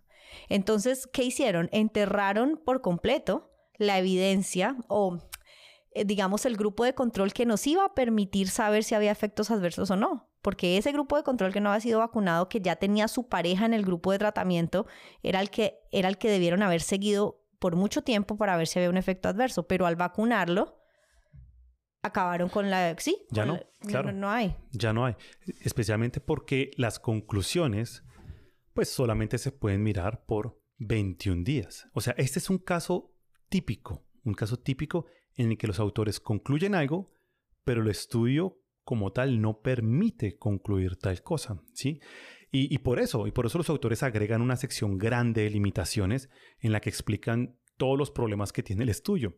Entonces, ¿qué hicieron? Enterraron por completo la evidencia o eh, digamos el grupo de control que nos iba a permitir saber si había efectos adversos o no. Porque ese grupo de control que no había sido vacunado, que ya tenía su pareja en el grupo de tratamiento, era el que, era el que debieron haber seguido por mucho tiempo para ver si había un efecto adverso. Pero al vacunarlo, acabaron con la... Sí, ya no, claro. no hay. Ya no hay. Especialmente porque las conclusiones pues solamente se pueden mirar por 21 días. O sea, este es un caso típico, un caso típico en el que los autores concluyen algo, pero el estudio como tal no permite concluir tal cosa, ¿sí? Y, por eso, y por eso los autores agregan una sección grande de limitaciones en la que explican todos los problemas que tiene el estudio.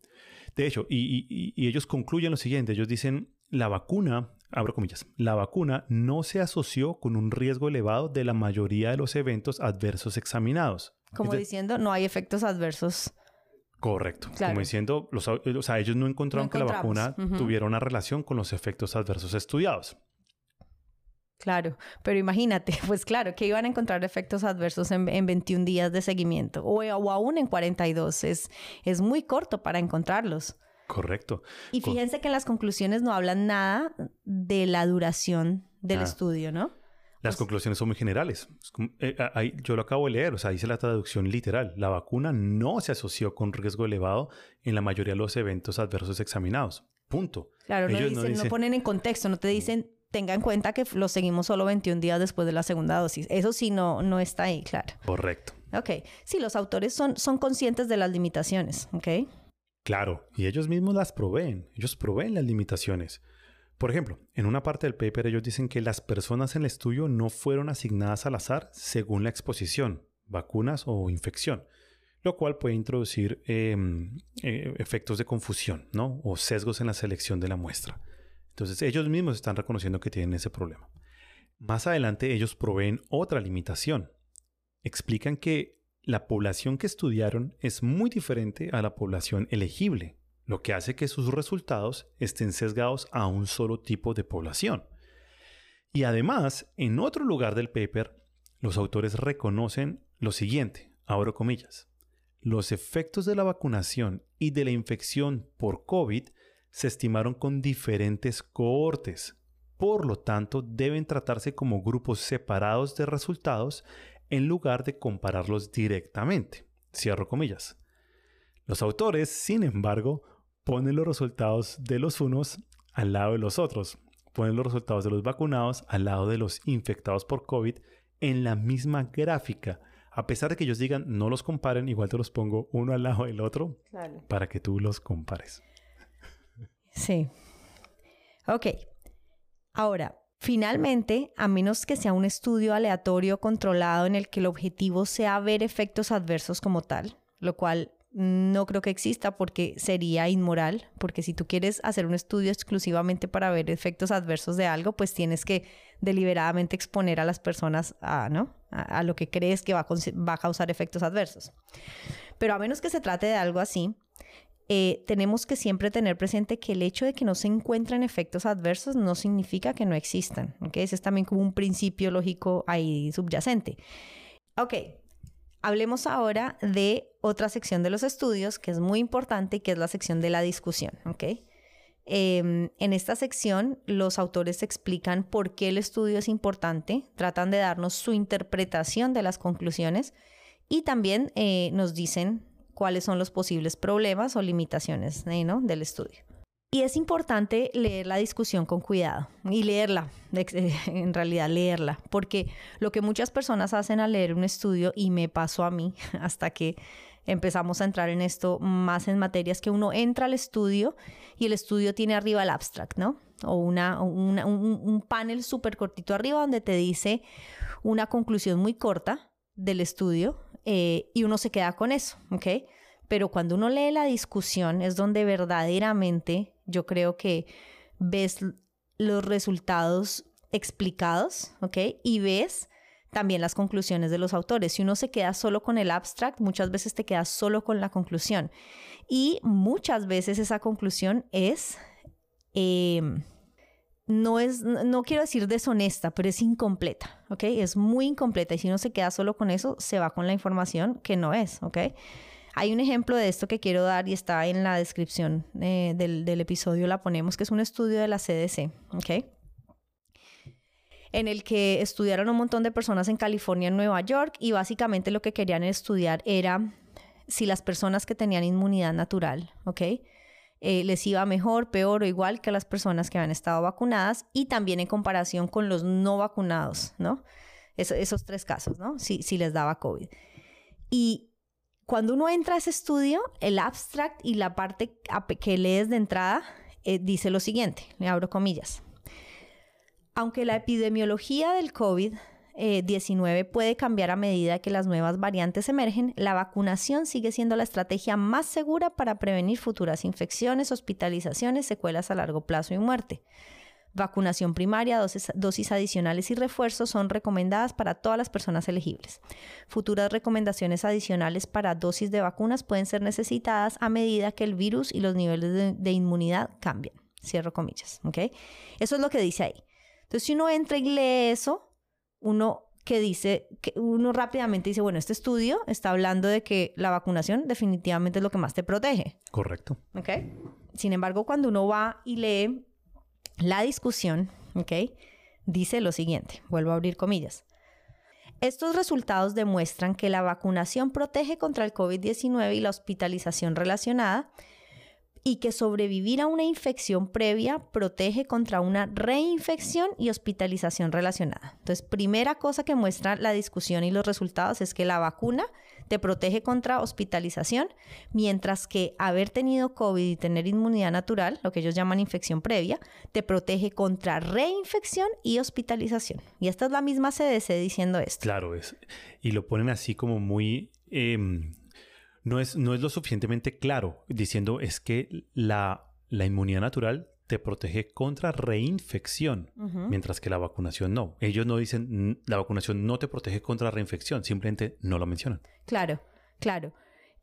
De hecho, y ellos concluyen lo siguiente, ellos dicen, la vacuna abro comillas, la vacuna no se asoció con un riesgo elevado de la mayoría de los eventos adversos examinados. Como diciendo, no hay efectos adversos. Correcto. Como diciendo, los, o sea, ellos no encontraron que la vacuna tuviera una relación con los efectos adversos estudiados. Claro, pero imagínate, pues claro, que iban a encontrar efectos adversos en, 21 días de seguimiento o, o, aún en 42. Es, es muy corto para encontrarlos. Correcto. Y fíjense que en las conclusiones no hablan nada de la duración del ah. estudio, ¿no? Las pues conclusiones son muy generales. Eh, yo lo acabo de leer, o sea, dice la traducción literal. La vacuna no se asoció con riesgo elevado en la mayoría de los eventos adversos examinados. Punto. Claro, no, dicen, no, ponen en contexto, no te dicen, tenga en cuenta que lo seguimos solo 21 días después de la segunda dosis. Eso sí no, no está ahí, claro. Correcto. Ok. Sí, los autores son, son conscientes de las limitaciones, ¿ok? Claro, y ellos mismos las proveen, ellos proveen las limitaciones. Por ejemplo, en una parte del paper ellos dicen que las personas en el estudio no fueron asignadas al azar según la exposición, vacunas o infección, lo cual puede introducir em, eh, efectos de confusión ¿no? o sesgos en la selección de la muestra. Entonces ellos mismos están reconociendo que tienen ese problema. Más adelante ellos proveen otra limitación. Explican que la población que estudiaron es muy diferente a la población elegible, lo que hace que sus resultados estén sesgados a un solo tipo de población. Y además, en otro lugar del paper, los autores reconocen lo siguiente, abro comillas, los efectos de la vacunación y de la infección por COVID se estimaron con diferentes cohortes, por lo tanto deben tratarse como grupos separados de resultados en lugar de compararlos directamente. Cierro comillas. Los autores, sin embargo, ponen los resultados de los unos al lado de los otros. Ponen los resultados de los vacunados al lado de los infectados por COVID en la misma gráfica. A pesar de que ellos digan no los comparen, igual te los pongo uno al lado del otro para que tú los compares. Sí. Ok. Ahora, Finalmente, a menos que sea un estudio aleatorio controlado en el que el objetivo sea ver efectos adversos como tal, lo cual no creo que exista porque sería inmoral, porque si tú quieres hacer un estudio exclusivamente para ver efectos adversos de algo, pues tienes que deliberadamente exponer a las personas a, ¿no? a, lo que crees que va a causar efectos adversos. Pero a menos que se trate de algo así, eh, tenemos que siempre tener presente que el hecho de que no se encuentren efectos adversos no significa que no existan. ¿okay? Ese es también como un principio lógico ahí subyacente. Ok, hablemos ahora de otra sección de los estudios que es muy importante, que es la sección de la discusión. ¿okay? Em, en esta sección, los autores explican por qué el estudio es importante, tratan de darnos su interpretación de las conclusiones y también eh, nos dicen cuáles son los posibles problemas o limitaciones ¿no? del estudio. Y es importante leer la discusión con cuidado y leerla, en realidad leerla, porque lo que muchas personas hacen al leer un estudio, y me pasó a mí hasta que empezamos a entrar en esto más en materias, que uno entra al estudio y el estudio tiene arriba el abstract, ¿no? O una, un, un panel súper cortito arriba donde te dice una conclusión muy corta del estudio eh, y uno se queda con eso, ¿ok? Pero cuando uno lee la discusión es donde verdaderamente yo creo que ves los resultados explicados, ¿ok? Y ves también las conclusiones de los autores. Si uno se queda solo con el abstract, muchas veces te quedas solo con la conclusión. Y muchas veces esa conclusión es... Em, no es, no quiero decir deshonesta, pero es incompleta, ¿ok? Es muy incompleta y si uno se queda solo con eso, se va con la información que no es, ¿ok? Hay un ejemplo de esto que quiero dar y está en la descripción eh, del, del, episodio, la ponemos, que es un estudio de la CDC, ¿ok? En el que estudiaron un montón de personas en California, en Nueva York, y básicamente lo que querían estudiar era si las personas que tenían inmunidad natural, ¿ok? Eh, les iba mejor, peor o igual que a las personas que habían estado vacunadas y también en comparación con los no vacunados, ¿no? esos tres casos, ¿no? Si, les daba COVID. Y cuando uno entra a ese estudio, el abstract y la parte que lees de entrada eh, dice lo siguiente, le abro comillas. Aunque la epidemiología del COVID 19 puede cambiar a medida que las nuevas variantes emergen, la vacunación sigue siendo la estrategia más segura para prevenir futuras infecciones, hospitalizaciones, secuelas a largo plazo y muerte. Vacunación primaria, dosis, adicionales y refuerzos son recomendadas para todas las personas elegibles. Futuras recomendaciones adicionales para dosis de vacunas pueden ser necesitadas a medida que el virus y los niveles de, inmunidad cambian. Cierro comillas, ¿ok? Eso es lo que dice ahí. Entonces, si uno entra y lee eso, uno que dice, que uno rápidamente dice, bueno, este estudio está hablando de que la vacunación definitivamente es lo que más te protege. Correcto. ¿Ok? Sin embargo, cuando uno va y lee la discusión, ¿ok? Dice lo siguiente, vuelvo a abrir comillas. Estos resultados demuestran que la vacunación protege contra el COVID-19 y la hospitalización relacionada y que sobrevivir a una infección previa protege contra una reinfección y hospitalización relacionada. Entonces, primera cosa que muestra la discusión y los resultados es que la vacuna te protege contra hospitalización, mientras que haber tenido COVID y tener inmunidad natural, lo que ellos llaman infección previa, te protege contra reinfección y hospitalización. Y esta es la misma CDC diciendo esto. Claro, es, y lo ponen así como muy... Em, no es, no es lo suficientemente claro diciendo es que la, la inmunidad natural te protege contra reinfección, mientras que la vacunación no. Ellos no dicen la vacunación no te protege contra reinfección, simplemente no lo mencionan. Claro, claro.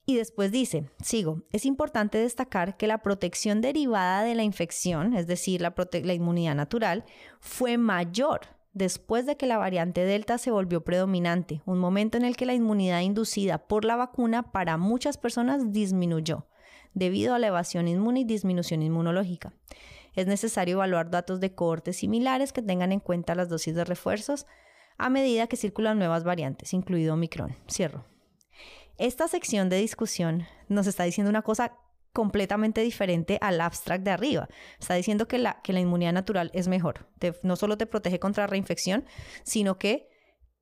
Y después dice, sigo, es importante destacar que la protección derivada de la infección, es decir, la, la inmunidad natural, fue mayor después de que la variante Delta se volvió predominante, un momento en el que la inmunidad inducida por la vacuna para muchas personas disminuyó, debido a la evasión inmune y disminución inmunológica. Es necesario evaluar datos de cohortes similares que tengan en cuenta las dosis de refuerzos a medida que circulan nuevas variantes, incluido Omicron. Cierro. Esta sección de discusión nos está diciendo una cosa completamente diferente al abstract de arriba. Está diciendo que la, que la inmunidad natural es mejor. no solo te protege contra reinfección, sino que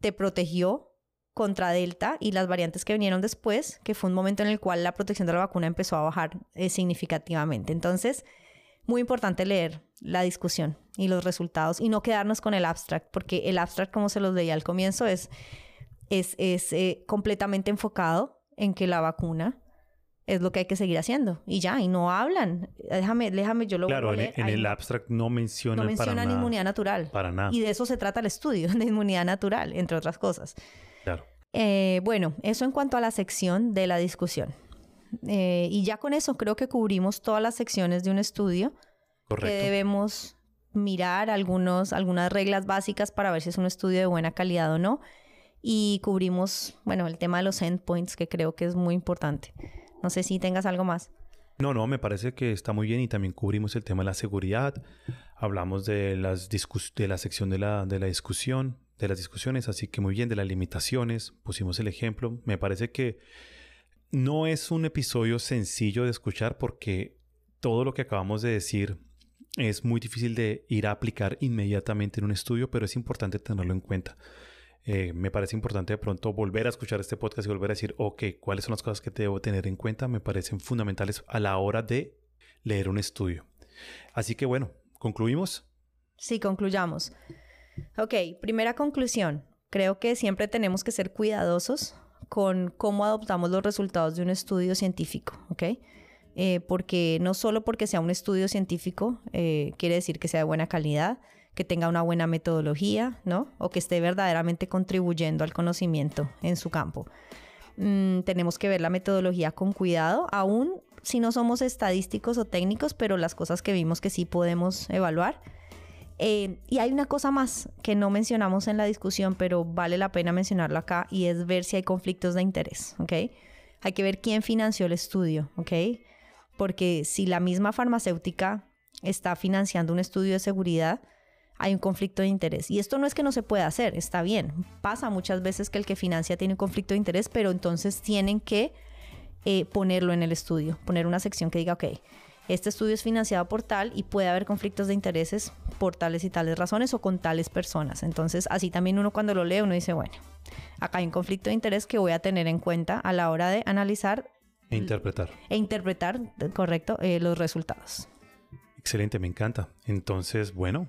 te protegió contra Delta y las variantes que vinieron después, que fue un momento en el cual la protección de la vacuna empezó a bajar eh, significativamente. Entonces, muy importante leer la discusión y los resultados y no quedarnos con el abstract, porque el abstract, como se los leía al comienzo, es, es, es eh, completamente enfocado en que la vacuna es lo que hay que seguir haciendo. Y ya y no hablan. Déjame déjame yo lo claro voy a leer. en, el abstract no mencionan no mencionan inmunidad natural. para nada. Y de eso se trata el estudio de inmunidad natural entre otras cosas. Claro. Eh, bueno eso en cuanto a la sección de la discusión. Eh, y ya con eso creo que cubrimos todas las secciones de un estudio Correcto. que debemos mirar algunos algunas reglas básicas para ver si es un estudio de buena calidad o no. Y cubrimos bueno el tema de los endpoints que creo que es muy importante no sé si tengas algo más. No, no, me parece que está muy bien y también cubrimos el tema de la seguridad. Hablamos de, las de la sección de la, de la discusión, de las discusiones, así que muy bien, de las limitaciones, pusimos el ejemplo. Me parece que no es un episodio sencillo de escuchar porque todo lo que acabamos de decir es muy difícil de ir a aplicar inmediatamente en un estudio, pero es importante tenerlo en cuenta. Eh, me parece importante de pronto volver a escuchar este podcast y volver a decir, ok, ¿cuáles son las cosas que debo tener en cuenta? Me parecen fundamentales a la hora de leer un estudio. Así que bueno, ¿concluimos? Sí, concluyamos. Ok, primera conclusión. Creo que siempre tenemos que ser cuidadosos con cómo adoptamos los resultados de un estudio científico, ¿ok? Eh, porque no solo porque sea un estudio científico eh, quiere decir que sea de buena calidad, que tenga una buena metodología, ¿no? O que esté verdaderamente contribuyendo al conocimiento en su campo. Mm, tenemos que ver la metodología con cuidado, aún si no somos estadísticos o técnicos, pero las cosas que vimos que sí podemos evaluar. Eh, y hay una cosa más que no mencionamos en la discusión, pero vale la pena mencionarlo acá, y es ver si hay conflictos de interés, ¿ok? Hay que ver quién financió el estudio, ¿ok? Porque si la misma farmacéutica está financiando un estudio de seguridad, hay un conflicto de interés. Y esto no es que no se pueda hacer, está bien. Pasa muchas veces que el que financia tiene un conflicto de interés, pero entonces tienen que eh, ponerlo en el estudio, poner una sección que diga, ok, este estudio es financiado por tal y puede haber conflictos de intereses por tales y tales razones o con tales personas. Entonces, así también uno cuando lo lee, uno dice, bueno, acá hay un conflicto de interés que voy a tener en cuenta a la hora de analizar e interpretar. E interpretar, correcto, eh, los resultados. Excelente, me encanta. Entonces, bueno,